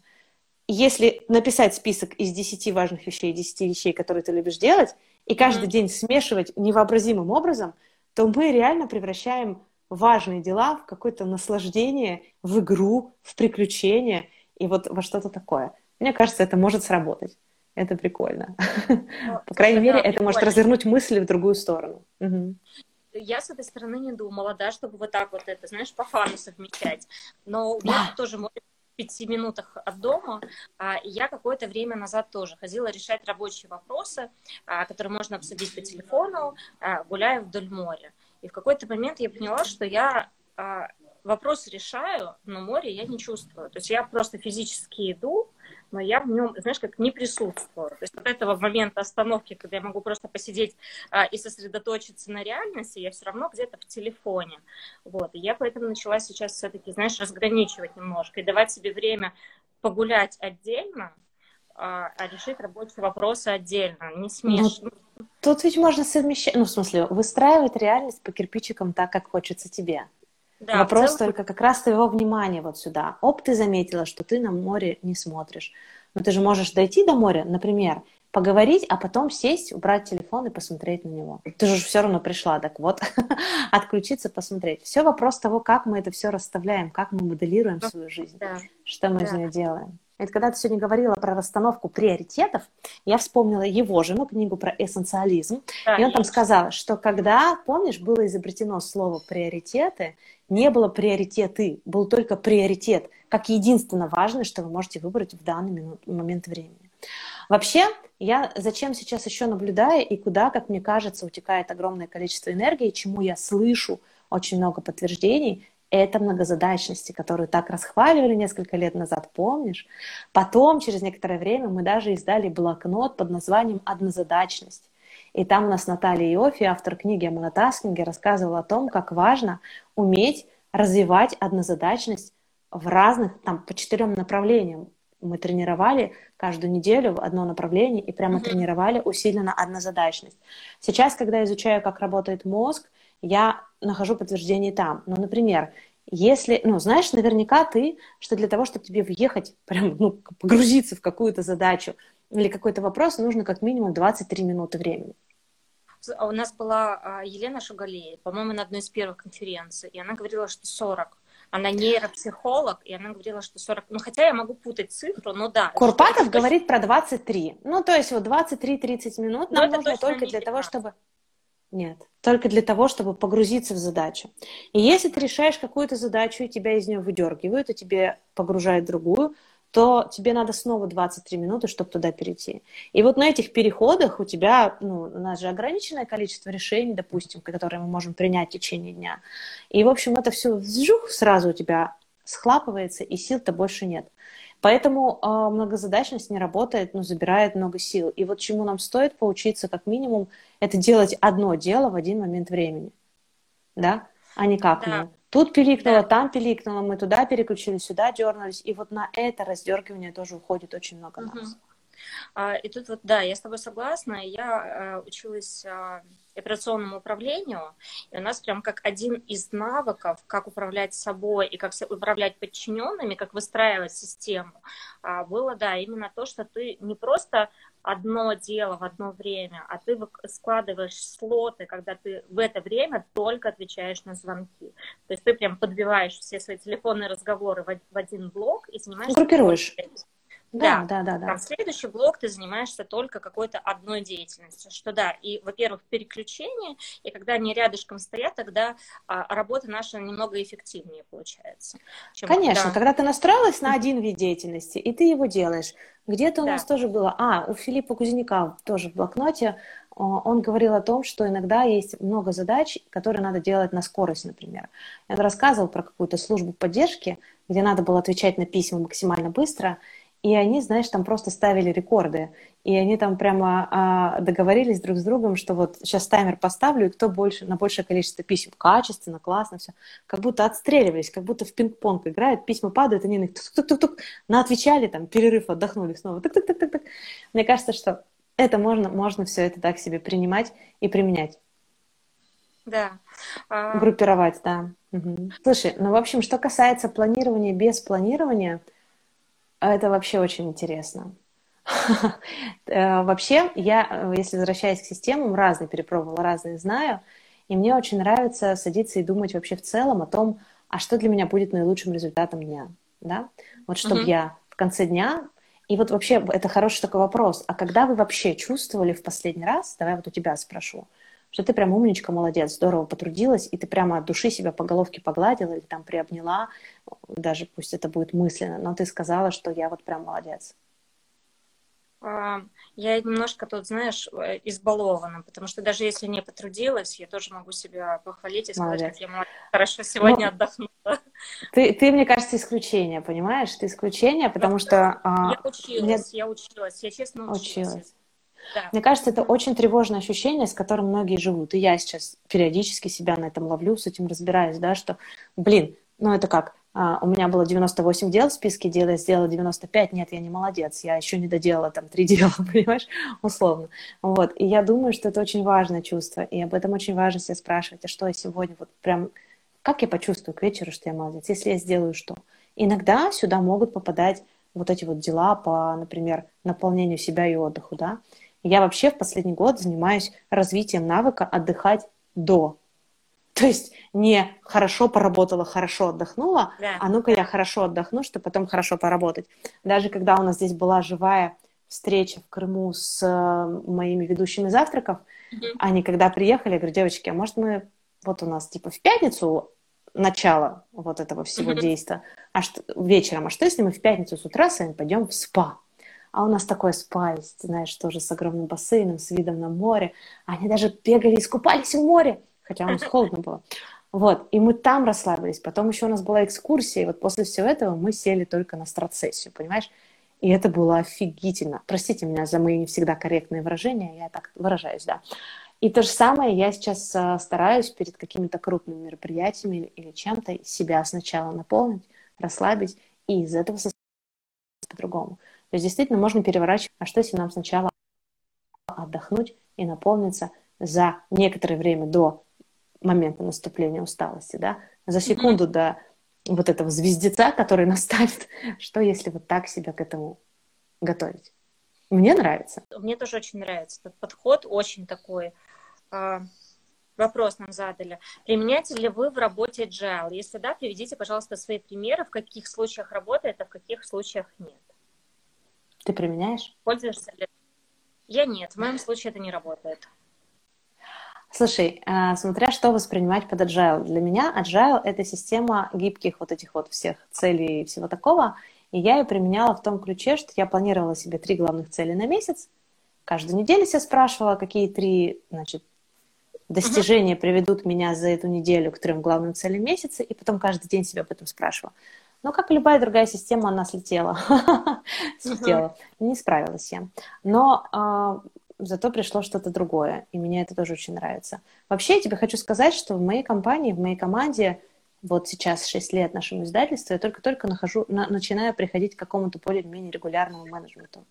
Если написать список из 10 важных вещей, 10 вещей, которые ты любишь делать, и каждый mm-hmm. день смешивать невообразимым образом, то мы реально превращаем важные дела в какое-то наслаждение, в игру, в приключение и вот во что-то такое. Мне кажется, это может сработать. Это прикольно. [LAUGHS] Ну, По крайней мере, это может развернуть мысли в другую сторону. Я с этой стороны не думала, да, чтобы вот так вот это, знаешь, по фану совмещать. Но у меня тоже может в пяти минутах от дома. А, я какое-то время назад тоже ходила решать рабочие вопросы, а, которые можно обсудить по телефону, а, гуляя вдоль моря. И в какой-то момент я поняла, что я а, вопрос решаю, но море я не чувствую. То есть я просто физически иду, но я в нем, знаешь, как не присутствую. То есть от этого момента остановки, когда я могу просто посидеть а, и сосредоточиться на реальности, я все равно где-то в телефоне. Вот. И я поэтому начала сейчас все-таки, знаешь, разграничивать немножко и давать себе время погулять отдельно, а, а решить рабочие вопросы отдельно, не смешно. Ну, тут ведь можно совмещать, ну, в смысле, выстраивать реальность по кирпичикам так, как хочется тебе. Да, Вопрос целом... только как раз твоего внимания вот сюда. Оп, ты заметила, что ты на море не смотришь. Но ты же можешь дойти до моря, например, поговорить, а потом сесть, убрать телефон и посмотреть на него. Ты же все равно пришла, так вот, [LAUGHS] отключиться, посмотреть. Все вопрос того, как мы это все расставляем, как мы моделируем свою жизнь, да. что мы да. из нее делаем. Это когда ты сегодня говорила про расстановку приоритетов, я вспомнила его жену, книгу про эссенциализм. Да, и он там сказал, что когда, помнишь, было изобретено слово приоритеты, не было приоритеты, был только приоритет, как единственно важное, что вы можете выбрать в данный минут, момент времени. Вообще, я зачем сейчас еще наблюдаю и куда, как мне кажется, утекает огромное количество энергии, чему я слышу очень много подтверждений, это многозадачности, которую так расхваливали несколько лет назад, помнишь? Потом, через некоторое время, мы даже издали блокнот под названием «Однозадачность». И там у нас Наталья Иофи, автор книги о монотаскинге, рассказывала о том, как важно уметь развивать однозадачность в разных, там, по четырем направлениям. Мы тренировали каждую неделю одно направление и прямо mm-hmm. тренировали усиленно однозадачность. Сейчас, когда изучаю, как работает мозг, я нахожу подтверждение там. Ну, например, если, ну, знаешь наверняка ты, что для того, чтобы тебе въехать, [LAUGHS] прям, ну, погрузиться в какую-то задачу или какой-то вопрос, нужно как минимум 23 минуты времени. У нас была а, Елена Шугалея, по-моему, на одной из первых конференций, и она говорила, что 40. Она нейропсихолог, и она говорила, что 40. Ну, хотя я могу путать цифру, но да. Курпатов говорит про 23. Ну, то есть вот 23-30 минут нам нужно только для того, чтобы... Нет, только для того, чтобы погрузиться в задачу. И если ты решаешь какую-то задачу, и тебя из нее выдергивают, и тебе погружают другую, то тебе надо снова 23 минуты, чтобы туда перейти. И вот на этих переходах у тебя, ну, у нас же ограниченное количество решений, допустим, которые мы можем принять в течение дня. И, в общем, это все вжух, сразу у тебя схлапывается, и сил-то больше нет. Поэтому э, многозадачность не работает, но забирает много сил. И вот чему нам стоит поучиться, как минимум, это делать одно дело в один момент времени. Да? А не как да. мы. Тут пиликнуло, да. там пиликнуло, мы туда переключились, сюда дернулись. И вот на это раздергивание тоже уходит очень много угу. нас. А, и тут вот, да, я с тобой согласна. Я э, училась а, операционному управлению, и у нас прям как один из навыков, как управлять собой и как управлять подчиненными, как выстраивать систему, а, было, да, именно то, что ты не просто одно дело в одно время, а ты складываешь слоты, когда ты в это время только отвечаешь на звонки. То есть ты прям подбиваешь все свои телефонные разговоры в один блок и занимаешься... Группируешь. Да, да, да, да. Там следующий блок ты занимаешься только какой-то одной деятельностью, что да, и, во-первых, переключение, и когда они рядышком стоят, тогда а, работа наша немного эффективнее получается. Чем Конечно, когда... когда ты настроилась на один вид деятельности, и ты его делаешь. Где-то у да. нас тоже было, а, у Филиппа Кузнеца тоже в блокноте, он говорил о том, что иногда есть много задач, которые надо делать на скорость, например. Он рассказывал про какую-то службу поддержки, где надо было отвечать на письма максимально быстро, и они, знаешь, там просто ставили рекорды. И они там прямо а, договорились друг с другом, что вот сейчас таймер поставлю, и кто больше, на большее количество писем. Качественно, классно, все. Как будто отстреливались, как будто в пинг-понг играют, письма падают, они на них тук-тук-тук-тук, на отвечали, там, перерыв, отдохнули снова. Тук-тук-тук-тук. Мне кажется, что это можно, можно все это так себе принимать и применять. Да. А Группировать, да. Угу. Слушай, ну, в общем, что касается планирования без планирования – это вообще очень интересно. [LAUGHS] Э, вообще, я, э, если возвращаясь к системам, разные перепробовала, разные знаю, и мне очень нравится садиться и думать вообще в целом о том, а что для меня будет наилучшим результатом дня, да? Вот чтобы uh-huh. я в конце дня и вот вообще это хороший такой вопрос. А когда вы вообще чувствовали в последний раз, давай вот у тебя спрошу, что ты прям умничка, молодец, здорово потрудилась, и ты прямо от души себя по головке погладила или там приобняла, даже пусть это будет мысленно, но ты сказала, что я вот прям молодец. А, я немножко тут, знаешь, э, избалована, потому что даже если не потрудилась, я тоже могу себя похвалить и сказать, молодец. как я молодец, хорошо сегодня ну, отдохнула. Ты, ты, мне кажется, исключение, понимаешь? Ты исключение, потому что... А, я училась, мне... я училась, я честно училась. училась. Да. Мне кажется, это очень тревожное ощущение, с которым многие живут. И я сейчас периодически себя на этом ловлю, с этим разбираюсь, да, что, блин, ну это как, а, у меня было 98 дел в списке дел, я сделала 95, нет, я не молодец, я еще не доделала там три [LAUGHS] дела, понимаешь, условно. Вот, и я думаю, что это очень важное чувство, и об этом очень важно себя спрашивать, а что я сегодня вот прям, как я почувствую к вечеру, что я молодец, если я сделаю что? Иногда сюда могут попадать вот эти вот дела по, например, наполнению себя и отдыху, да, я вообще в последний год занимаюсь развитием навыка отдыхать до. То есть не хорошо поработала, хорошо отдохнула, да. а ну-ка я хорошо отдохну, чтобы потом хорошо поработать. Даже когда у нас здесь была живая встреча в Крыму с э, моими ведущими завтраков, mm-hmm. они когда приехали, я говорю, девочки, а может мы вот у нас типа в пятницу начало вот этого всего mm-hmm. действия, а что вечером, а что если мы в пятницу с утра с вами пойдем в спа? А у нас такой спа есть, знаешь, тоже с огромным бассейном, с видом на море. Они даже бегали, искупались в море, хотя у нас [LAUGHS] холодно было. Вот, и мы там расслабились. Потом еще у нас была экскурсия, и вот после всего этого мы сели только на страцессию, понимаешь? И это было офигительно. Простите меня за мои не всегда корректные выражения, я так выражаюсь, да. И то же самое я сейчас а, стараюсь перед какими-то крупными мероприятиями или, чем-то себя сначала наполнить, расслабить, и из этого по-другому. То есть действительно можно переворачивать, а что если нам сначала отдохнуть и наполниться за некоторое время до момента наступления усталости, да, за секунду mm-hmm. до вот этого звездеца, который [LAUGHS] наставит, что если вот так себя к этому готовить. Мне нравится. Мне тоже очень нравится этот подход, очень такой. Э, вопрос нам задали. Применяете ли вы в работе agile? Если да, приведите, пожалуйста, свои примеры, в каких случаях работает, а в каких случаях нет. Ты применяешь? Пользуешься ли? Я нет, в моем случае это не работает. Слушай, э, смотря что воспринимать под agile. Для меня agile — это система гибких вот этих вот всех целей и всего такого. И я ее применяла в том ключе, что я планировала себе три главных цели на месяц. Каждую неделю себя спрашивала, какие три значит, достижения uh-huh. приведут меня за эту неделю к трем главным целям месяца. И потом каждый день себя об этом спрашивала. Но, как и любая другая система, она слетела. [LAUGHS] слетела. Не справилась я. Но а, зато пришло что-то другое, и мне это тоже очень нравится. Вообще, я тебе хочу сказать, что в моей компании, в моей команде, вот сейчас 6 лет нашему издательству, я только-только нахожу, на, начинаю приходить к какому-то более-менее регулярному менеджменту.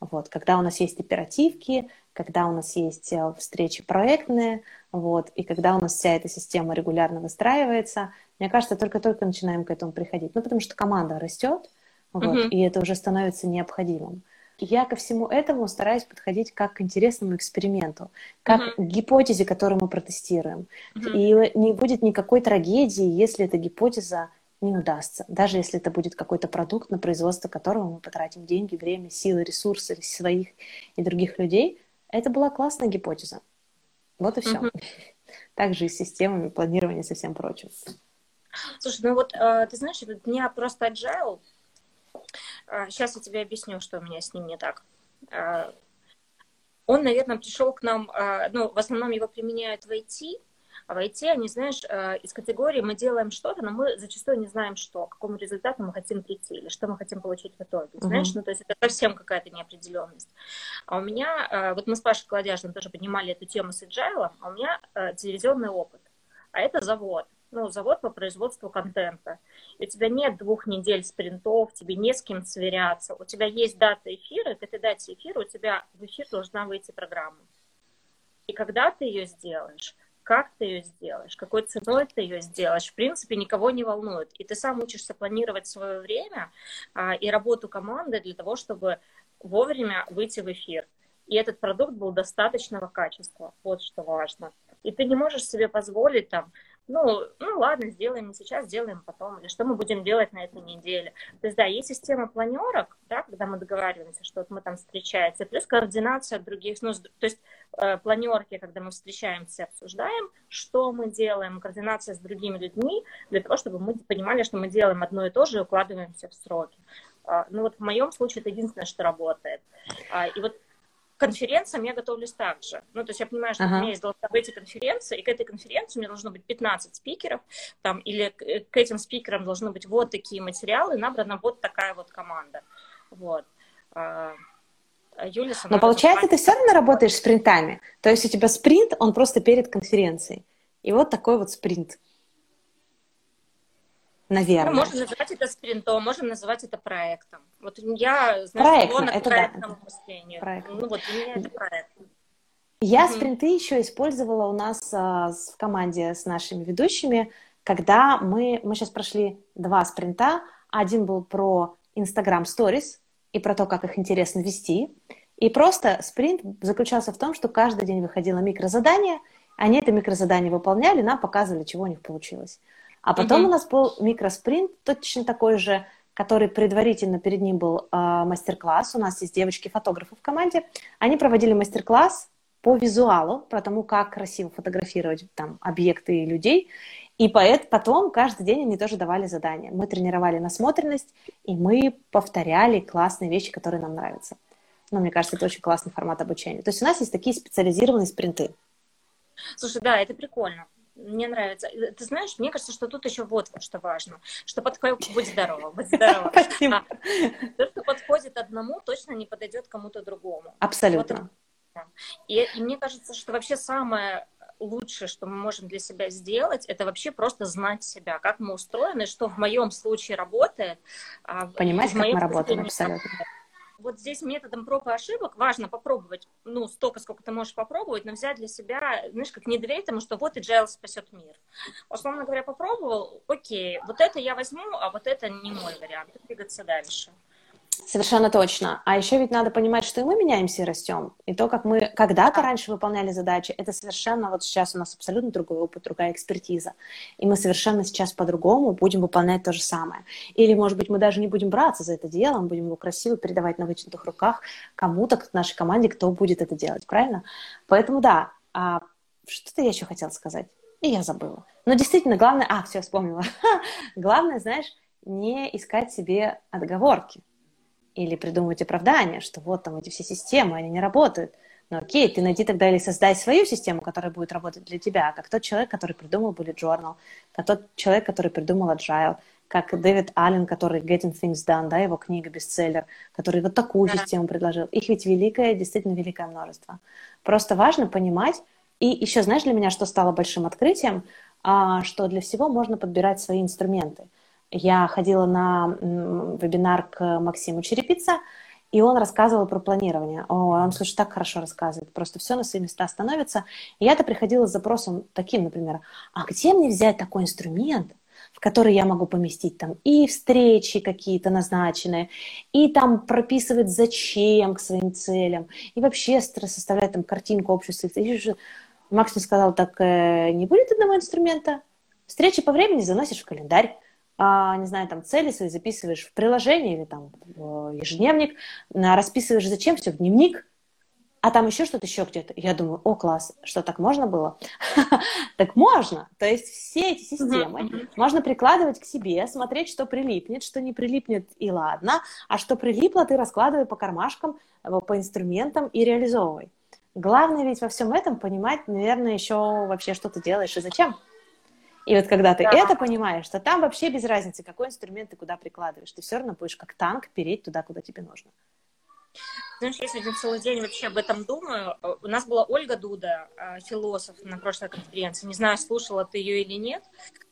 Вот, когда у нас есть оперативки, когда у нас есть э, встречи проектные, вот, и когда у нас вся эта система регулярно выстраивается, мне кажется, только-только начинаем к этому приходить. Ну, потому что команда растет, вот, uh-huh. и это уже становится необходимым. Я ко всему этому стараюсь подходить как к интересному эксперименту, как uh-huh. к гипотезе, которую мы протестируем. Uh-huh. И не будет никакой трагедии, если эта гипотеза не удастся. Даже если это будет какой-то продукт, на производство которого мы потратим деньги, время, силы, ресурсы своих и других людей, это была классная гипотеза. Вот и все. Mm-hmm. Также и с системами планирования и со всем прочим. Слушай, ну вот э, ты знаешь, этот дня просто agile. Сейчас э, я тебе объясню, что у меня с ним не так. Э, он, наверное, пришел к нам, ну, в основном его применяют в IT, а в IT, они, знаешь, из категории мы делаем что-то, но мы зачастую не знаем, что, к какому результату мы хотим прийти или что мы хотим получить в итоге. Знаешь, mm-hmm. ну то есть это совсем какая-то неопределенность. А у меня, вот мы с Пашей Кладяжным тоже поднимали эту тему с agile, а у меня телевизионный опыт. А это завод ну, завод по производству контента. И у тебя нет двух недель спринтов, тебе не с кем сверяться. У тебя есть дата эфира, к этой дате эфира у тебя в эфир должна выйти программа. И когда ты ее сделаешь, как ты ее сделаешь, какой ценой ты ее сделаешь, в принципе, никого не волнует. И ты сам учишься планировать свое время а, и работу команды для того, чтобы вовремя выйти в эфир. И этот продукт был достаточного качества. Вот что важно. И ты не можешь себе позволить там ну, ну ладно, сделаем не сейчас, сделаем потом, или что мы будем делать на этой неделе. То есть, да, есть система планерок, да, когда мы договариваемся, что вот мы там встречаемся, плюс координация других, ну, то есть э, планерки, когда мы встречаемся, обсуждаем, что мы делаем, координация с другими людьми, для того, чтобы мы понимали, что мы делаем одно и то же и укладываемся в сроки. Э, ну вот в моем случае это единственное, что работает. Э, и вот конференциям я готовлюсь также. Ну, то есть я понимаю, что ага. у меня есть должна быть конференция, и к этой конференции у меня должно быть 15 спикеров, там, или к этим спикерам должны быть вот такие материалы, набрана вот такая вот команда. Вот. А, а Юля Но получается, ты все равно работаешь спринтами. То есть у тебя спринт, он просто перед конференцией. И вот такой вот спринт наверное. Ну, можно называть это спринтом, можем называть это проектом. Вот я, знаю, Проектно, это проектном да. мышлении. Проектно. Ну вот для меня это проект. Я угу. спринты еще использовала у нас а, в команде с нашими ведущими, когда мы, мы сейчас прошли два спринта. Один был про Instagram Stories и про то, как их интересно вести. И просто спринт заключался в том, что каждый день выходило микрозадание, они это микрозадание выполняли, нам показывали, чего у них получилось. А потом mm-hmm. у нас был микроспринт точно такой же, который предварительно перед ним был э, мастер-класс. У нас есть девочки-фотографы в команде. Они проводили мастер-класс по визуалу, про тому, как красиво фотографировать там объекты и людей. И поэт, потом каждый день они тоже давали задания. Мы тренировали насмотренность, и мы повторяли классные вещи, которые нам нравятся. Ну, мне кажется, это очень классный формат обучения. То есть у нас есть такие специализированные спринты. Слушай, да, это прикольно мне нравится. Ты знаешь, мне кажется, что тут еще вот что важно, что подходит, будь здорово, будь здорово. [LAUGHS] А, то, что подходит одному, точно не подойдет кому-то другому. Абсолютно. Вот, и, и мне кажется, что вообще самое лучшее, что мы можем для себя сделать, это вообще просто знать себя, как мы устроены, что в моем случае работает. А Понимать, как мы работаем, абсолютно. Работает вот здесь методом проб и ошибок важно попробовать, ну, столько, сколько ты можешь попробовать, но взять для себя, знаешь, как не доверять тому, что вот agile спасет мир. Условно говоря, попробовал, окей, вот это я возьму, а вот это не мой вариант, двигаться дальше. Совершенно точно. А еще ведь надо понимать, что и мы меняемся и растем. И то, как мы когда-то раньше выполняли задачи, это совершенно вот сейчас у нас абсолютно другой опыт, другая экспертиза. И мы совершенно сейчас по-другому будем выполнять то же самое. Или, может быть, мы даже не будем браться за это дело, мы будем его красиво передавать на вытянутых руках кому-то, к нашей команде, кто будет это делать, правильно? Поэтому да, а что-то я еще хотела сказать, и я забыла. Но действительно, главное... А, все, вспомнила. [LAUGHS] главное, знаешь, не искать себе отговорки или придумывать оправдание, что вот там эти все системы, они не работают. Ну окей, ты найди тогда или создай свою систему, которая будет работать для тебя, как тот человек, который придумал Bullet Journal, как тот человек, который придумал Agile, как Дэвид Аллен, который Getting Things Done, да, его книга бестселлер, который вот такую систему предложил. Их ведь великое, действительно великое множество. Просто важно понимать, и еще знаешь для меня, что стало большим открытием, а, что для всего можно подбирать свои инструменты – я ходила на вебинар к Максиму Черепица, и он рассказывал про планирование. О, он, слушай, так хорошо рассказывает. Просто все на свои места становится. И я-то приходила с запросом таким, например, а где мне взять такой инструмент, в который я могу поместить там и встречи какие-то назначенные, и там прописывать зачем к своим целям, и вообще составлять там картинку общую своих Макс мне сказал, так э, не будет одного инструмента. Встречи по времени заносишь в календарь не знаю, там цели свои записываешь в приложение или там в ежедневник, расписываешь зачем все в дневник, а там еще что-то еще где-то. Я думаю, о, класс, что так можно было? [LAUGHS] так можно. То есть все эти системы можно прикладывать к себе, смотреть, что прилипнет, что не прилипнет, и ладно. А что прилипло, ты раскладывай по кармашкам, э, по инструментам и реализовывай. Главное ведь во всем этом понимать, наверное, еще вообще, что ты делаешь и зачем. И вот когда ты да. это понимаешь, то там вообще без разницы, какой инструмент ты куда прикладываешь. Ты все равно будешь как танк переть туда, куда тебе нужно. Знаешь, я сегодня целый день вообще об этом думаю. У нас была Ольга Дуда, а, философ, на прошлой конференции. Не знаю, слушала ты ее или нет,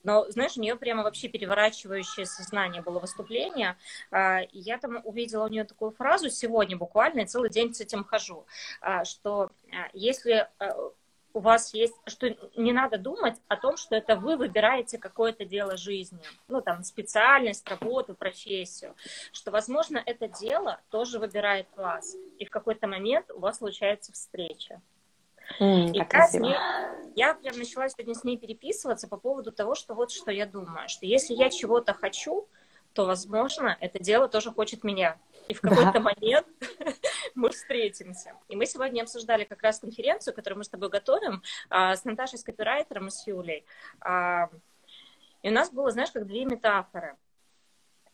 но, знаешь, у нее прямо вообще переворачивающее сознание было выступление. А, и я там увидела у нее такую фразу сегодня буквально, и целый день с этим хожу, а, что если у вас есть, что не надо думать о том, что это вы выбираете какое-то дело жизни, ну там специальность, работу, профессию, что, возможно, это дело тоже выбирает вас, и в какой-то момент у вас случается встреча. Mm, и я, ней, я прям начала сегодня с ней переписываться по поводу того, что вот что я думаю, что если я чего-то хочу, то, возможно, это дело тоже хочет меня. И в какой-то да. момент [LAUGHS] мы встретимся. И мы сегодня обсуждали как раз конференцию, которую мы с тобой готовим, а, с Наташей, с копирайтером и с Юлей. А, и у нас было, знаешь, как две метафоры –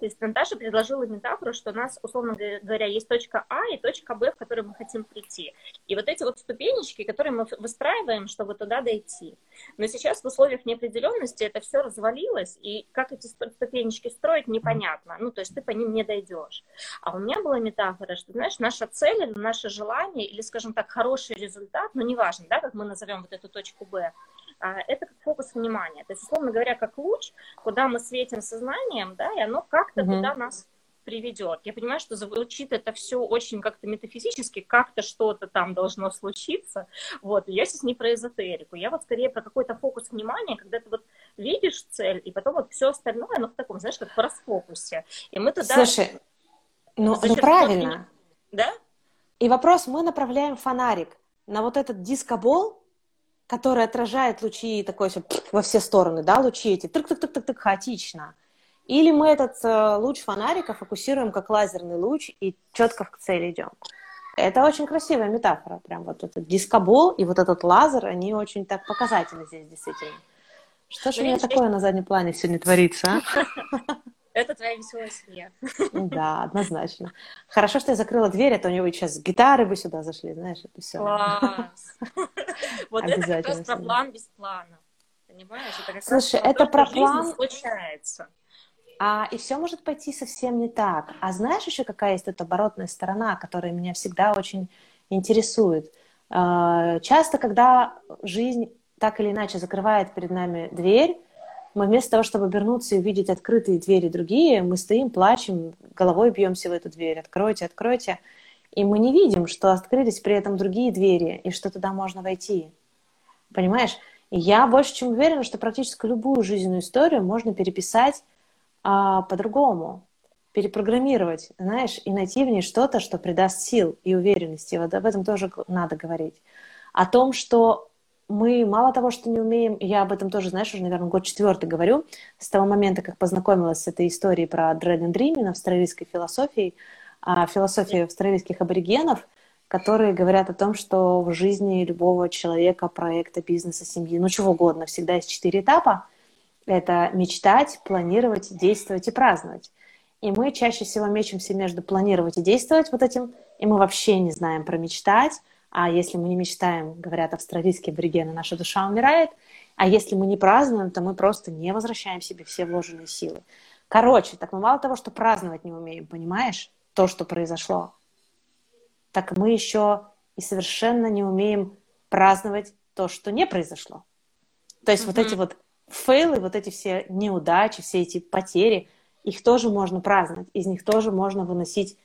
то есть Наташа предложила метафору, что у нас, условно говоря, есть точка А и точка Б, в которую мы хотим прийти. И вот эти вот ступенечки, которые мы выстраиваем, чтобы туда дойти. Но сейчас в условиях неопределенности это все развалилось, и как эти ступенечки строить, непонятно. Ну, то есть ты по ним не дойдешь. А у меня была метафора, что, знаешь, наша цель или наше желание, или, скажем так, хороший результат, ну, неважно, да, как мы назовем вот эту точку Б, это как фокус внимания. То есть, условно говоря, как луч, куда мы светим сознанием, да, и оно как-то mm-hmm. туда нас приведет. Я понимаю, что звучит это все очень как-то метафизически, как-то что-то там должно случиться. Вот. Я сейчас не про эзотерику, я вот скорее про какой-то фокус внимания, когда ты вот видишь цель, и потом вот все остальное, оно в таком, знаешь, как в расфокусе. И мы туда... Слушай, ну, ну правильно. Да? И вопрос, мы направляем фонарик на вот этот дискобол, который отражает лучи такой все во все стороны, да, лучи эти, тык-тык-тык-тык хаотично. Или мы этот э, луч фонарика фокусируем как лазерный луч и четко к цели идем. Это очень красивая метафора. Прям вот этот дискобол и вот этот лазер, они очень так показательны здесь действительно. Что же у меня такое на заднем плане сегодня творится, а? [LAUGHS] Это твоя веселая семья. Да, однозначно. Хорошо, что я закрыла дверь, а то у него сейчас гитары бы сюда зашли, знаешь, это все. Класс! [LAUGHS] Вот это как раз про план без плана. Понимаешь? Это Слушай, это про план... случается. А, и все может пойти совсем не так. А знаешь еще, какая есть эта оборотная сторона, которая меня всегда очень интересует? А, часто, когда жизнь так или иначе закрывает перед нами дверь, мы вместо того, чтобы обернуться и увидеть открытые двери другие, мы стоим, плачем, головой бьемся в эту дверь, откройте, откройте. И мы не видим, что открылись при этом другие двери, и что туда можно войти. Понимаешь? Я больше чем уверена, что практически любую жизненную историю можно переписать а, по-другому, перепрограммировать, знаешь, и найти в ней что-то, что придаст сил и уверенности. Вот об этом тоже надо говорить. О том, что мы мало того, что не умеем, я об этом тоже, знаешь, уже, наверное, год четвертый говорю, с того момента, как познакомилась с этой историей про Dread and Dreaming, австралийской философией, а, философии австралийских аборигенов, которые говорят о том, что в жизни любого человека, проекта, бизнеса, семьи, ну чего угодно, всегда есть четыре этапа. Это мечтать, планировать, действовать и праздновать. И мы чаще всего мечемся между планировать и действовать вот этим, и мы вообще не знаем про мечтать, а если мы не мечтаем, говорят австралийские аборигены, наша душа умирает. А если мы не празднуем, то мы просто не возвращаем себе все вложенные силы. Короче, так мы мало того, что праздновать не умеем, понимаешь, то, что произошло, так мы еще и совершенно не умеем праздновать то, что не произошло. То есть mm-hmm. вот эти вот фейлы, вот эти все неудачи, все эти потери, их тоже можно праздновать, из них тоже можно выносить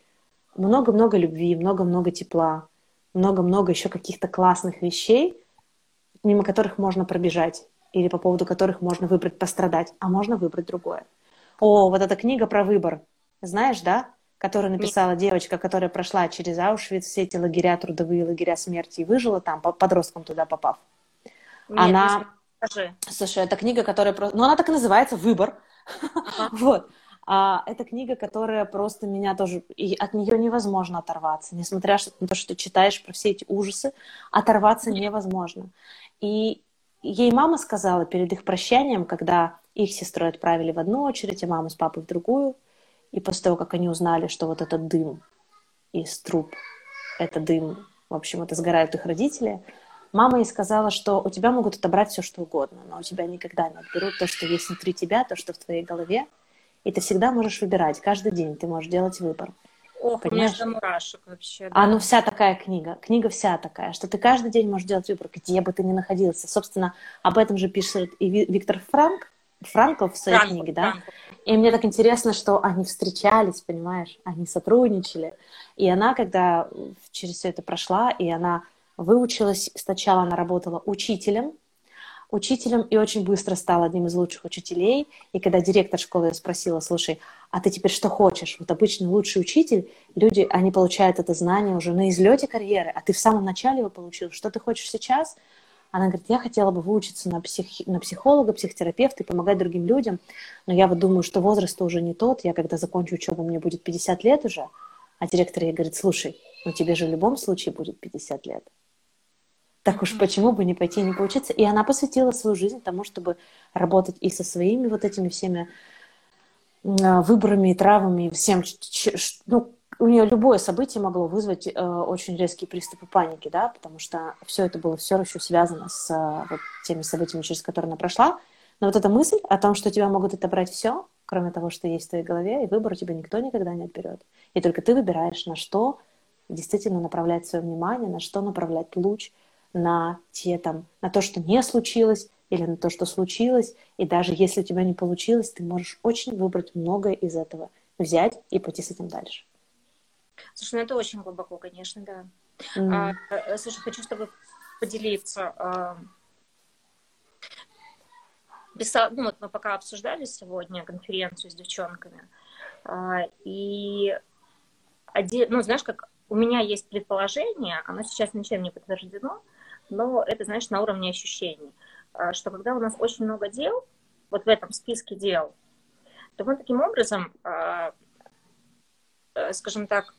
много-много любви, много-много тепла, много-много еще каких-то классных вещей, мимо которых можно пробежать или по поводу которых можно выбрать пострадать, а можно выбрать другое. О, вот эта книга про выбор, знаешь, да? Которую написала Нет. девочка, которая прошла через Аушвиц, все эти лагеря, трудовые лагеря смерти и выжила там, подростком туда попав. Нет, она... Скажи. Слушай, это книга, которая просто... Ну, она так и называется «Выбор». Ага. [LAUGHS] вот. А, это книга, которая просто меня тоже... И от нее невозможно оторваться. Несмотря на то, что читаешь про все эти ужасы, оторваться невозможно. И ей мама сказала перед их прощанием, когда их сестру отправили в одну очередь, а маму с папой в другую, и после того, как они узнали, что вот этот дым из труб, это дым, в общем, это сгорают их родители, мама ей сказала, что у тебя могут отобрать все, что угодно, но у тебя никогда не отберут то, что есть внутри тебя, то, что в твоей голове, и ты всегда можешь выбирать, каждый день ты можешь делать выбор. Ох, Понимаешь? у меня мурашек вообще. Да. А ну вся такая книга, книга вся такая, что ты каждый день можешь делать выбор, где бы ты ни находился. Собственно, об этом же пишет и Виктор Франк, Франкл в своей Франкл, книге, да? Франкл. И мне так интересно, что они встречались, понимаешь, они сотрудничали. И она, когда через все это прошла, и она выучилась, сначала она работала учителем, учителем и очень быстро стала одним из лучших учителей. И когда директор школы ее спросила, слушай, а ты теперь что хочешь? Вот обычный лучший учитель, люди, они получают это знание уже на излете карьеры, а ты в самом начале его получил. Что ты хочешь сейчас? Она говорит, я хотела бы выучиться на, псих... на психолога, психотерапевта и помогать другим людям, но я вот думаю, что возраст уже не тот, я когда закончу учебу, мне будет 50 лет уже, а директор ей говорит, слушай, ну тебе же в любом случае будет 50 лет. Так уж почему бы не пойти и не поучиться? И она посвятила свою жизнь тому, чтобы работать и со своими вот этими всеми а, выборами и травами, и всем, ну, у нее любое событие могло вызвать э, очень резкие приступы паники, да, потому что все это было все еще связано с э, вот, теми событиями, через которые она прошла. Но вот эта мысль о том, что тебя могут отобрать все, кроме того, что есть в твоей голове, и выбор у тебя никто никогда не отберет. И только ты выбираешь, на что действительно направлять свое внимание, на что направлять луч, на те там, на то, что не случилось, или на то, что случилось. И даже если у тебя не получилось, ты можешь очень выбрать многое из этого, взять и пойти с этим дальше. Слушай, ну это очень глубоко, конечно, да. Mm. А, э, слушай, хочу с тобой поделиться. А, писал, ну вот мы пока обсуждали сегодня конференцию с девчонками, а, и один, ну знаешь, как у меня есть предположение, оно сейчас ничем не подтверждено, но это, знаешь, на уровне ощущений, а, что когда у нас очень много дел, вот в этом списке дел, то мы таким образом, а, э, скажем так,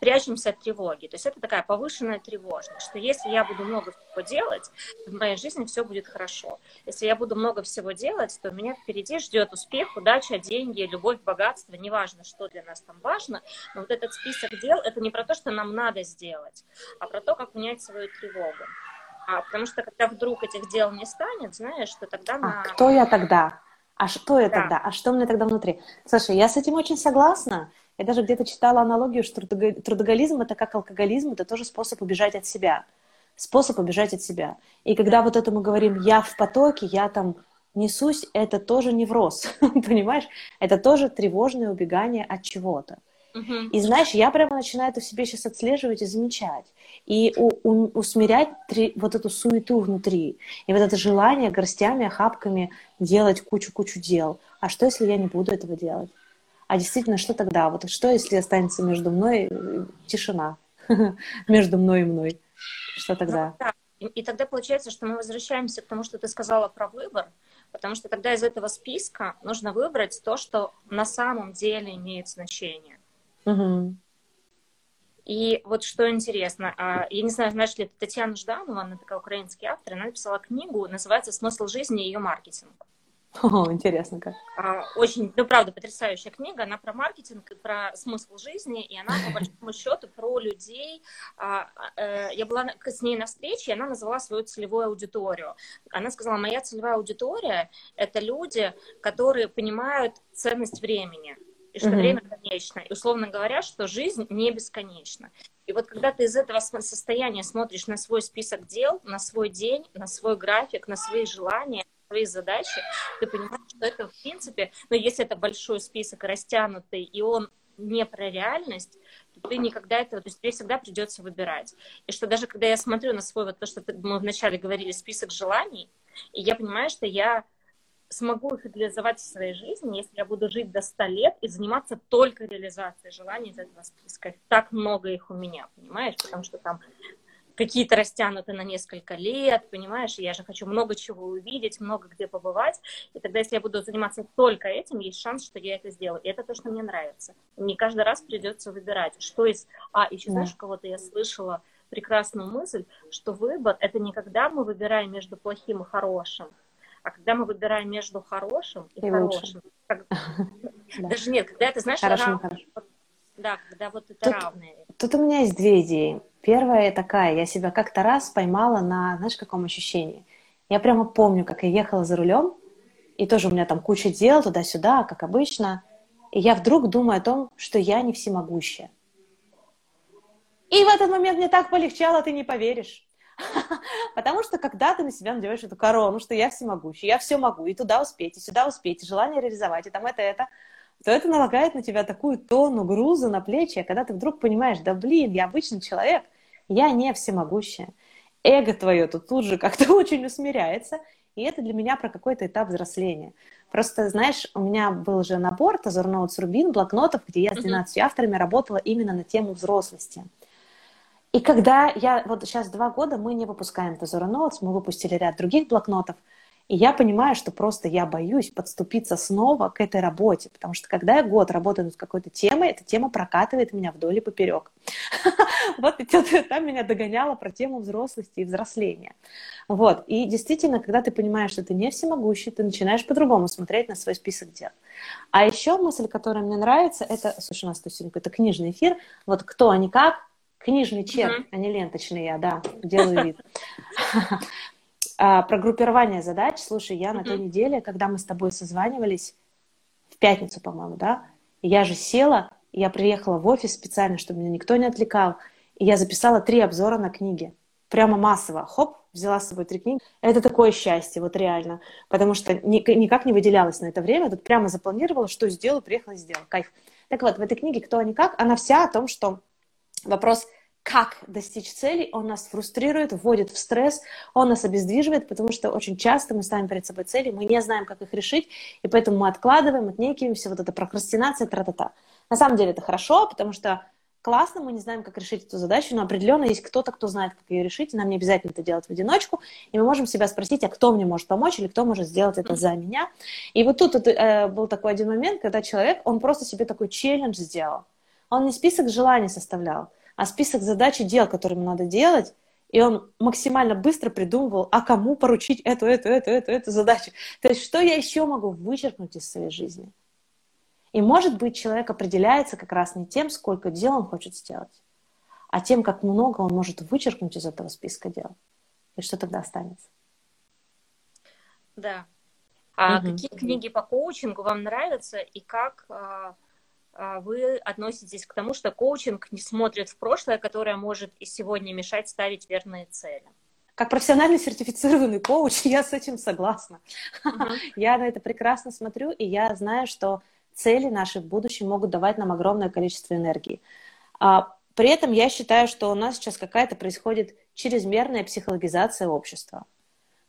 прячемся от тревоги. То есть это такая повышенная тревожность, что если я буду много всего делать, в моей жизни все будет хорошо. Если я буду много всего делать, то меня впереди ждет успех, удача, деньги, любовь, богатство, неважно, что для нас там важно, но вот этот список дел, это не про то, что нам надо сделать, а про то, как унять свою тревогу. А, потому что когда вдруг этих дел не станет, знаешь, что тогда... А на... кто я тогда? А что я да. тогда? А что у меня тогда внутри? Слушай, я с этим очень согласна. Я даже где-то читала аналогию, что трудоголизм это как алкоголизм, это тоже способ убежать от себя. Способ убежать от себя. И когда вот это мы говорим «я в потоке», «я там несусь», это тоже невроз, [LAUGHS] понимаешь? Это тоже тревожное убегание от чего-то. Uh-huh. И знаешь, я прямо начинаю это в себе сейчас отслеживать и замечать. И у, у, усмирять три, вот эту суету внутри. И вот это желание горстями, охапками делать кучу-кучу дел. А что, если я не буду этого делать? А действительно, что тогда? Вот что, если останется между мной э, тишина? [LAUGHS] между мной и мной. Что тогда? Ну, да. и, и тогда получается, что мы возвращаемся к тому, что ты сказала про выбор, потому что тогда из этого списка нужно выбрать то, что на самом деле имеет значение. Угу. И вот что интересно, а, я не знаю, знаешь ли, это Татьяна Жданова, она такая украинский автор, она написала книгу, называется «Смысл жизни и ее маркетинг». О, интересно как. А, очень, ну, правда, потрясающая книга. Она про маркетинг и про смысл жизни, и она, по большому счету, про людей. А, э, я была с ней на встрече, и она назвала свою целевую аудиторию. Она сказала, моя целевая аудитория — это люди, которые понимают ценность времени, и что mm-hmm. время конечно. И, условно говоря, что жизнь не бесконечна. И вот когда ты из этого состояния смотришь на свой список дел, на свой день, на свой график, на свои желания — свои задачи, ты понимаешь, что это, в принципе, ну, если это большой список растянутый, и он не про реальность, то ты никогда этого, то есть тебе всегда придется выбирать. И что даже когда я смотрю на свой, вот то, что мы вначале говорили, список желаний, и я понимаю, что я смогу их реализовать в своей жизни, если я буду жить до 100 лет и заниматься только реализацией желаний из этого списка. Так много их у меня, понимаешь? Потому что там какие-то растянуты на несколько лет, понимаешь, я же хочу много чего увидеть, много где побывать, и тогда, если я буду заниматься только этим, есть шанс, что я это сделаю, и это то, что мне нравится. Мне каждый раз придется выбирать, что из... А, еще, знаешь, кого-то я слышала прекрасную мысль, что выбор — это не когда мы выбираем между плохим и хорошим, а когда мы выбираем между хорошим и, и хорошим. Как... [LAUGHS] Даже нет, когда это, знаешь, рав... Да, когда вот это равное. Тут у меня есть две идеи. Первая такая, я себя как-то раз поймала на, знаешь, каком ощущении. Я прямо помню, как я ехала за рулем, и тоже у меня там куча дел туда-сюда, как обычно, и я вдруг думаю о том, что я не всемогущая. И в этот момент мне так полегчало, ты не поверишь. [LAUGHS] Потому что когда ты на себя надеваешь эту корону, что я всемогущий, я все могу, и туда успеть, и сюда успеть, и желание реализовать, и там это, это, то это налагает на тебя такую тонну груза на плечи, а когда ты вдруг понимаешь, да блин, я обычный человек, я не всемогущая. Эго твое тут тут же как-то [LAUGHS] очень усмиряется, и это для меня про какой-то этап взросления. Просто, знаешь, у меня был же набор Тазор Ноутс Рубин, блокнотов, где я с 12 uh-huh. авторами работала именно на тему взрослости. И когда я, вот сейчас два года мы не выпускаем Тазора Ноутс, мы выпустили ряд других блокнотов, и я понимаю, что просто я боюсь подступиться снова к этой работе, потому что когда я год работаю над какой-то темой, эта тема прокатывает меня вдоль и поперек. [LAUGHS] Вот там меня догоняло про тему взрослости и взросления. Вот. И действительно, когда ты понимаешь, что ты не всемогущий, ты начинаешь по-другому смотреть на свой список дел. А еще мысль, которая мне нравится, это, слушай, у нас тут сегодня какой-то книжный эфир, вот кто, а не как, книжный червь, а не ленточный я, да, делаю вид. [LAUGHS] А, про группирование задач. Слушай, я на той неделе, когда мы с тобой созванивались, в пятницу, по-моему, да, я же села, я приехала в офис специально, чтобы меня никто не отвлекал, и я записала три обзора на книги. Прямо массово. Хоп, взяла с собой три книги. Это такое счастье, вот реально. Потому что ни, никак не выделялось на это время. Тут прямо запланировала, что сделаю, приехала и сделала. Кайф. Так вот, в этой книге «Кто, а не как» она вся о том, что вопрос как достичь цели, он нас фрустрирует, вводит в стресс, он нас обездвиживает, потому что очень часто мы ставим перед собой цели, мы не знаем, как их решить, и поэтому мы откладываем, отнекиваемся, вот эта прокрастинация, тра-та-та. На самом деле это хорошо, потому что классно, мы не знаем, как решить эту задачу, но определенно есть кто-то, кто знает, как ее решить, и нам не обязательно это делать в одиночку, и мы можем себя спросить, а кто мне может помочь, или кто может сделать это за меня. И вот тут э, был такой один момент, когда человек, он просто себе такой челлендж сделал. Он не список желаний составлял, а список задач и дел, которые ему надо делать, и он максимально быстро придумывал, а кому поручить эту, эту, эту, эту, эту задачу. То есть, что я еще могу вычеркнуть из своей жизни? И, может быть, человек определяется как раз не тем, сколько дел он хочет сделать, а тем, как много он может вычеркнуть из этого списка дел. И что тогда останется? Да. А угу. какие книги по коучингу вам нравятся и как а, вы относитесь к тому, что коучинг не смотрит в прошлое, которое может и сегодня мешать ставить верные цели? Как профессиональный сертифицированный коуч, я с этим согласна. Uh-huh. Я на это прекрасно смотрю, и я знаю, что цели наши в будущем могут давать нам огромное количество энергии. А, при этом я считаю, что у нас сейчас какая-то происходит чрезмерная психологизация общества.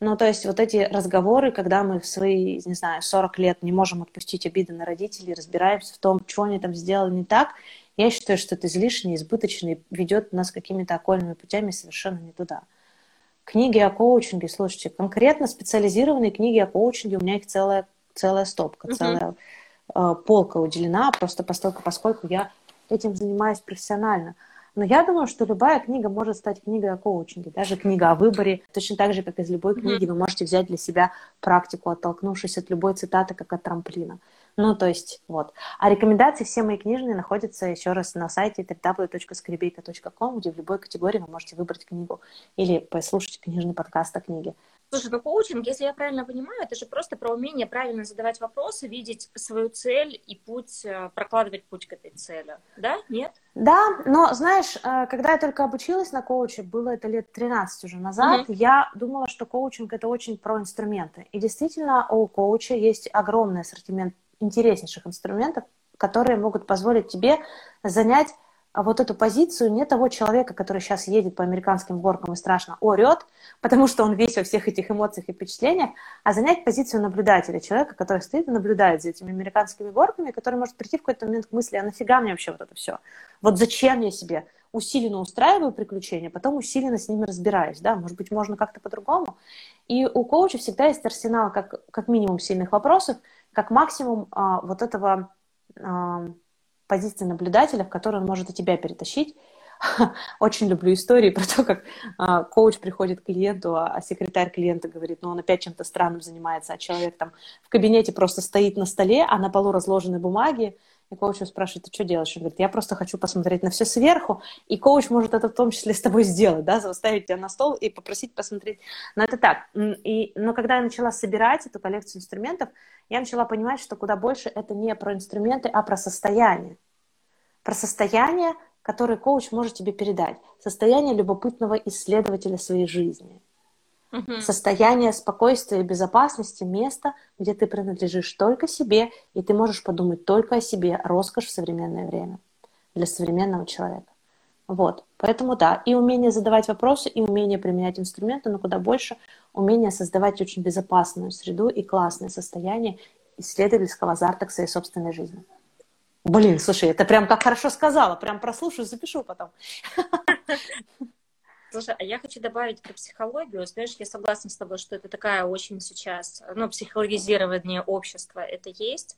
Ну, то есть вот эти разговоры, когда мы в свои, не знаю, 40 лет не можем отпустить обиды на родителей, разбираемся в том, что они там сделали не так, я считаю, что это излишне, избыточно и ведет нас какими-то окольными путями совершенно не туда. Книги о коучинге, слушайте, конкретно специализированные книги о коучинге, у меня их целая, целая стопка, uh-huh. целая э, полка уделена, просто постольку, поскольку я этим занимаюсь профессионально. Но я думаю, что любая книга может стать книгой о коучинге, даже книга о выборе. Точно так же, как из любой книги, вы можете взять для себя практику, оттолкнувшись от любой цитаты, как от трамплина. Ну, то есть, вот. А рекомендации все мои книжные находятся еще раз на сайте www.skribейка.com, где в любой категории вы можете выбрать книгу или послушать книжный подкаст о книге. Слушай, ну коучинг, если я правильно понимаю, это же просто про умение правильно задавать вопросы, видеть свою цель и путь, э, прокладывать путь к этой цели. Да? Нет? Да, но знаешь, э, когда я только обучилась на коуче, было это лет 13 уже назад, mm-hmm. я думала, что коучинг это очень про инструменты. И действительно, у коуча есть огромный ассортимент интереснейших инструментов, которые могут позволить тебе занять вот эту позицию не того человека, который сейчас едет по американским горкам и страшно орет, потому что он весь во всех этих эмоциях и впечатлениях, а занять позицию наблюдателя, человека, который стоит и наблюдает за этими американскими горками, который может прийти в какой-то момент к мысли, а нафига мне вообще вот это все? Вот зачем я себе усиленно устраиваю приключения, потом усиленно с ними разбираюсь, да, может быть, можно как-то по-другому. И у коуча всегда есть арсенал как, как минимум сильных вопросов, как максимум а, вот этого а, позиции наблюдателя, в которой он может и тебя перетащить. [LAUGHS] Очень люблю истории про то, как а, коуч приходит к клиенту, а, а секретарь клиента говорит, ну, он опять чем-то странным занимается, а человек там в кабинете просто стоит на столе, а на полу разложены бумаги, и коуч спрашивает, ты что делаешь? Он говорит, я просто хочу посмотреть на все сверху, и коуч может это в том числе с тобой сделать, да, заставить тебя на стол и попросить посмотреть. Но это так. И, но когда я начала собирать эту коллекцию инструментов, я начала понимать, что куда больше это не про инструменты, а про состояние. Про состояние, которое коуч может тебе передать. Состояние любопытного исследователя своей жизни – Угу. Состояние спокойствия и безопасности, место, где ты принадлежишь только себе, и ты можешь подумать только о себе, роскошь в современное время для современного человека. Вот, поэтому да, и умение задавать вопросы, и умение применять инструменты, но куда больше умение создавать очень безопасную среду и классное состояние исследовательского азарта к своей собственной жизни. Блин, слушай, это прям как хорошо сказала, прям прослушаю, запишу потом. [LAUGHS] Слушай, а я хочу добавить про психологию. Знаешь, я согласна с тобой, что это такая очень сейчас, ну, психологизирование общества это есть.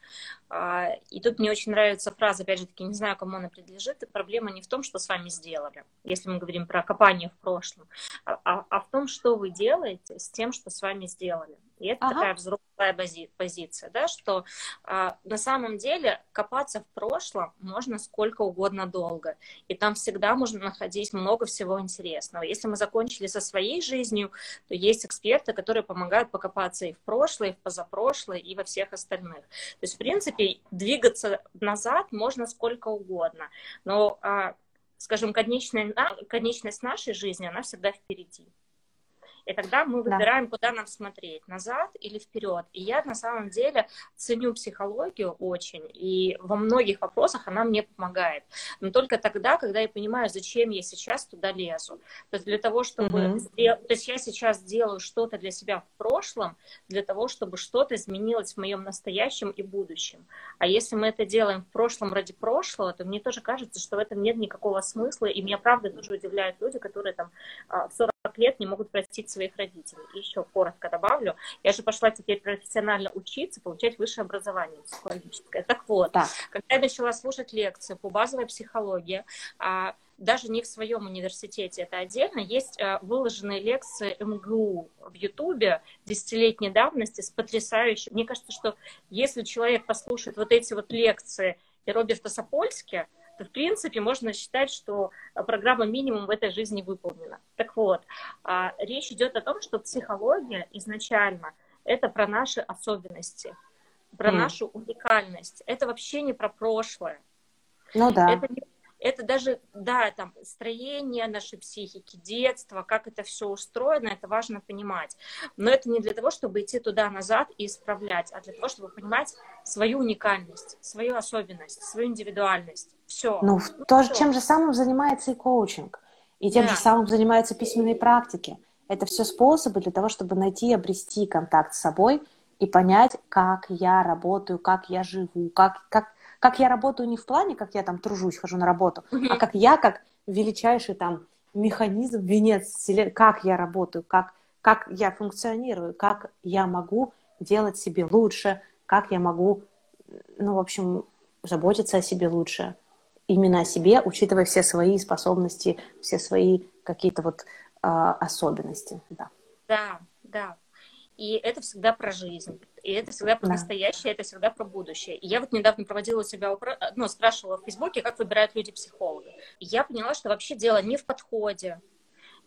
А, и тут мне очень нравится фраза, опять же таки, не знаю, кому она принадлежит, и проблема не в том, что с вами сделали, если мы говорим про копание в прошлом, а, а, а в том, что вы делаете с тем, что с вами сделали. И это ага. такая взрослая позиция, да, что а, на самом деле копаться в прошлом можно сколько угодно долго. И там всегда можно находить много всего интересного. Если мы закончили со своей жизнью, то есть эксперты, которые помогают покопаться и в прошлое, и в позапрошлое, и во всех остальных. То есть, в принципе, двигаться назад можно сколько угодно. Но, а, скажем, конечная, конечность нашей жизни, она всегда впереди. И тогда мы выбираем, да. куда нам смотреть, назад или вперед. И я на самом деле ценю психологию очень, и во многих вопросах она мне помогает. Но только тогда, когда я понимаю, зачем я сейчас туда лезу. То есть для того, чтобы... Mm-hmm. Сдел... То есть я сейчас делаю что-то для себя в прошлом, для того, чтобы что-то изменилось в моем настоящем и будущем. А если мы это делаем в прошлом ради прошлого, то мне тоже кажется, что в этом нет никакого смысла, и меня правда тоже удивляют люди, которые там а, в 40 лет не могут простить своих родителей. И еще коротко добавлю, я же пошла теперь профессионально учиться, получать высшее образование психологическое. Так вот, да. когда я начала слушать лекции по базовой психологии, а, даже не в своем университете, это отдельно, есть а, выложенные лекции МГУ в Ютубе десятилетней давности с потрясающим. Мне кажется, что если человек послушает вот эти вот лекции и Роберта Сапольски, в принципе, можно считать, что программа минимум в этой жизни выполнена. Так вот, а, речь идет о том, что психология изначально это про наши особенности, про mm. нашу уникальность. Это вообще не про прошлое. Ну да. Это не это даже, да, там, строение нашей психики, детство, как это все устроено, это важно понимать. Но это не для того, чтобы идти туда-назад и исправлять, а для того, чтобы понимать свою уникальность, свою особенность, свою индивидуальность. Все. Ну, ну тоже все. чем же самым занимается и коучинг, и тем да. же самым занимаются письменные практики. Это все способы для того, чтобы найти и обрести контакт с собой и понять, как я работаю, как я живу, как, как, как я работаю не в плане, как я там тружусь, хожу на работу, mm-hmm. а как я, как величайший там механизм, венец как я работаю, как, как я функционирую, как я могу делать себе лучше, как я могу, ну, в общем, заботиться о себе лучше. Именно о себе, учитывая все свои способности, все свои какие-то вот э, особенности. Да. да, да. И это всегда про жизнь. И это всегда про да. настоящее, это всегда про будущее. И я вот недавно проводила себя, ну, спрашивала в Фейсбуке, как выбирают люди психолога. И я поняла, что вообще дело не в подходе,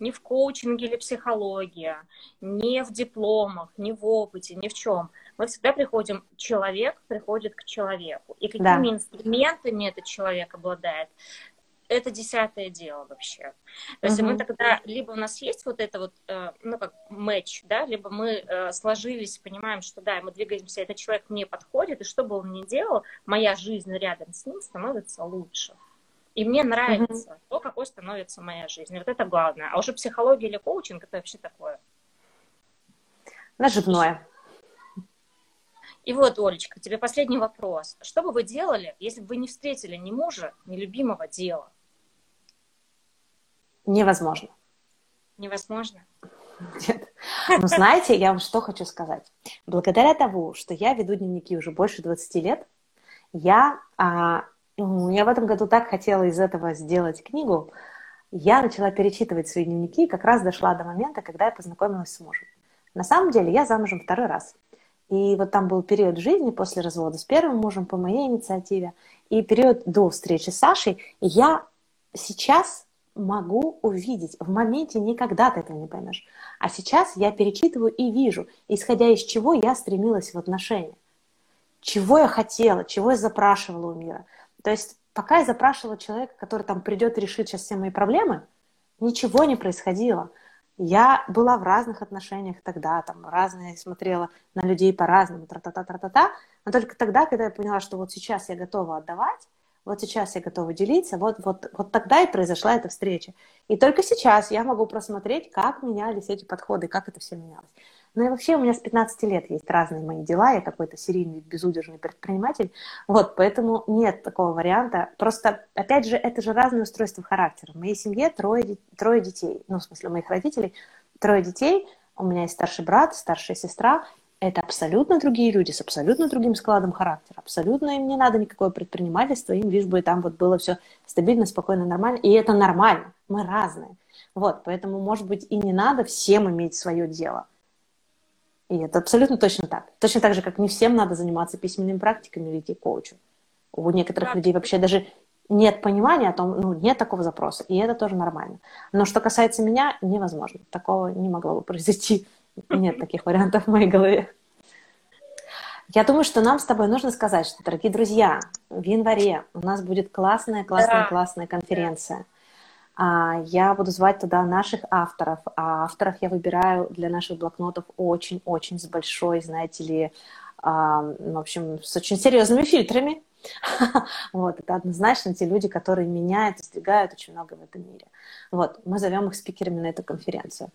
не в коучинге или психологии, не в дипломах, не в опыте, ни в чем. Мы всегда приходим, человек приходит к человеку. И какими да. инструментами этот человек обладает, это десятое дело вообще. То есть uh-huh. мы тогда, либо у нас есть вот это вот, э, ну, как матч, да, либо мы э, сложились, понимаем, что да, мы двигаемся, этот человек мне подходит, и что бы он ни делал, моя жизнь рядом с ним становится лучше. И мне нравится uh-huh. то, какой становится моя жизнь. Вот это главное. А уже психология или коучинг, это вообще такое. Наживное. И вот, Олечка, тебе последний вопрос. Что бы вы делали, если бы вы не встретили ни мужа, ни любимого дела? Невозможно. Невозможно? Нет. Ну, знаете, я вам что хочу сказать. Благодаря тому, что я веду дневники уже больше 20 лет, я, а, ну, я в этом году так хотела из этого сделать книгу, я начала перечитывать свои дневники и как раз дошла до момента, когда я познакомилась с мужем. На самом деле я замужем второй раз. И вот там был период жизни после развода с первым мужем по моей инициативе и период до встречи с Сашей. Я сейчас могу увидеть. В моменте никогда ты этого не поймешь. А сейчас я перечитываю и вижу, исходя из чего я стремилась в отношения. Чего я хотела, чего я запрашивала у мира. То есть пока я запрашивала человека, который там придет и решит сейчас все мои проблемы, ничего не происходило. Я была в разных отношениях тогда, там, разные, смотрела на людей по-разному, тра-та-та-та-та-та, но только тогда, когда я поняла, что вот сейчас я готова отдавать, вот сейчас я готова делиться, вот, вот, вот тогда и произошла эта встреча. И только сейчас я могу просмотреть, как менялись эти подходы, как это все менялось. Ну и вообще у меня с 15 лет есть разные мои дела, я какой-то серийный, безудержный предприниматель, вот, поэтому нет такого варианта. Просто, опять же, это же разные устройства характера. В моей семье трое, трое детей, ну, в смысле, у моих родителей трое детей, у меня есть старший брат, старшая сестра, это абсолютно другие люди с абсолютно другим складом характера. Абсолютно им не надо никакое предпринимательство, им лишь бы там вот было все стабильно, спокойно, нормально. И это нормально. Мы разные. Вот, поэтому, может быть, и не надо всем иметь свое дело. И это абсолютно точно так. Точно так же, как не всем надо заниматься письменными практиками или идти к коучу. У некоторых да. людей вообще даже нет понимания о том, ну, нет такого запроса, и это тоже нормально. Но что касается меня, невозможно. Такого не могло бы произойти. Нет таких вариантов в моей голове. Я думаю, что нам с тобой нужно сказать, что, дорогие друзья, в январе у нас будет классная, классная, да. классная конференция. А, я буду звать туда наших авторов, а авторов я выбираю для наших блокнотов очень-очень с большой, знаете ли, а, в общем, с очень серьезными фильтрами. [LAUGHS] Вот, это однозначно те люди, которые меняют, достигают очень много в этом мире. Вот, мы зовем их спикерами на эту конференцию.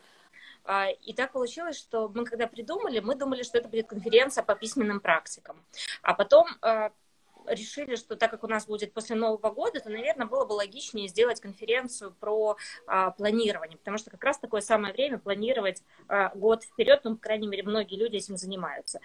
А, и так получилось, что мы когда придумали, мы думали, что это будет конференция по письменным практикам. А потом решили, что так как у нас будет после Нового года, то, наверное, было бы логичнее сделать конференцию про а, планирование, потому что как раз такое самое время планировать а, год вперед, ну, по крайней мере, многие люди этим занимаются.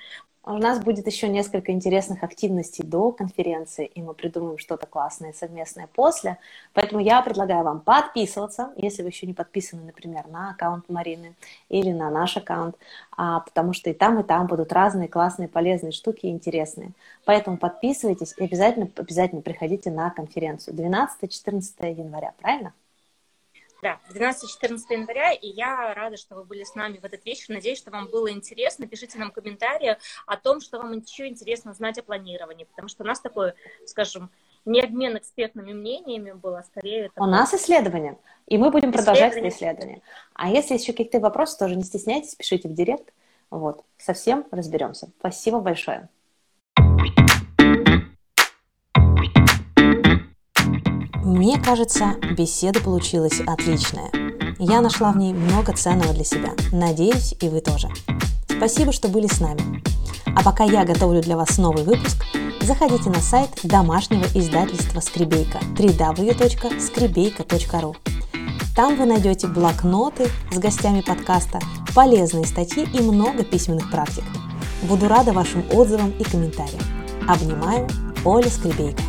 У нас будет еще несколько интересных активностей до конференции, и мы придумаем что-то классное совместное после. Поэтому я предлагаю вам подписываться, если вы еще не подписаны, например, на аккаунт Марины или на наш аккаунт, а, потому что и там, и там будут разные классные, полезные штуки интересные. Поэтому подписывайтесь и обязательно, обязательно приходите на конференцию 12-14 января, правильно? Да, 12-14 января, и я рада, что вы были с нами в этот вечер. Надеюсь, что вам было интересно. Пишите нам комментарии о том, что вам еще интересно знать о планировании, потому что у нас такое, скажем, не обмен экспертными мнениями было, а скорее... Такое... У нас исследование, и мы будем продолжать это исследование. А если еще какие-то вопросы, тоже не стесняйтесь, пишите в директ. Вот, совсем разберемся. Спасибо большое. Мне кажется, беседа получилась отличная. Я нашла в ней много ценного для себя. Надеюсь, и вы тоже. Спасибо, что были с нами. А пока я готовлю для вас новый выпуск, заходите на сайт домашнего издательства «Скребейка» www.скребейка.ру. Там вы найдете блокноты с гостями подкаста, полезные статьи и много письменных практик. Буду рада вашим отзывам и комментариям. Обнимаю, Оля Скребейка.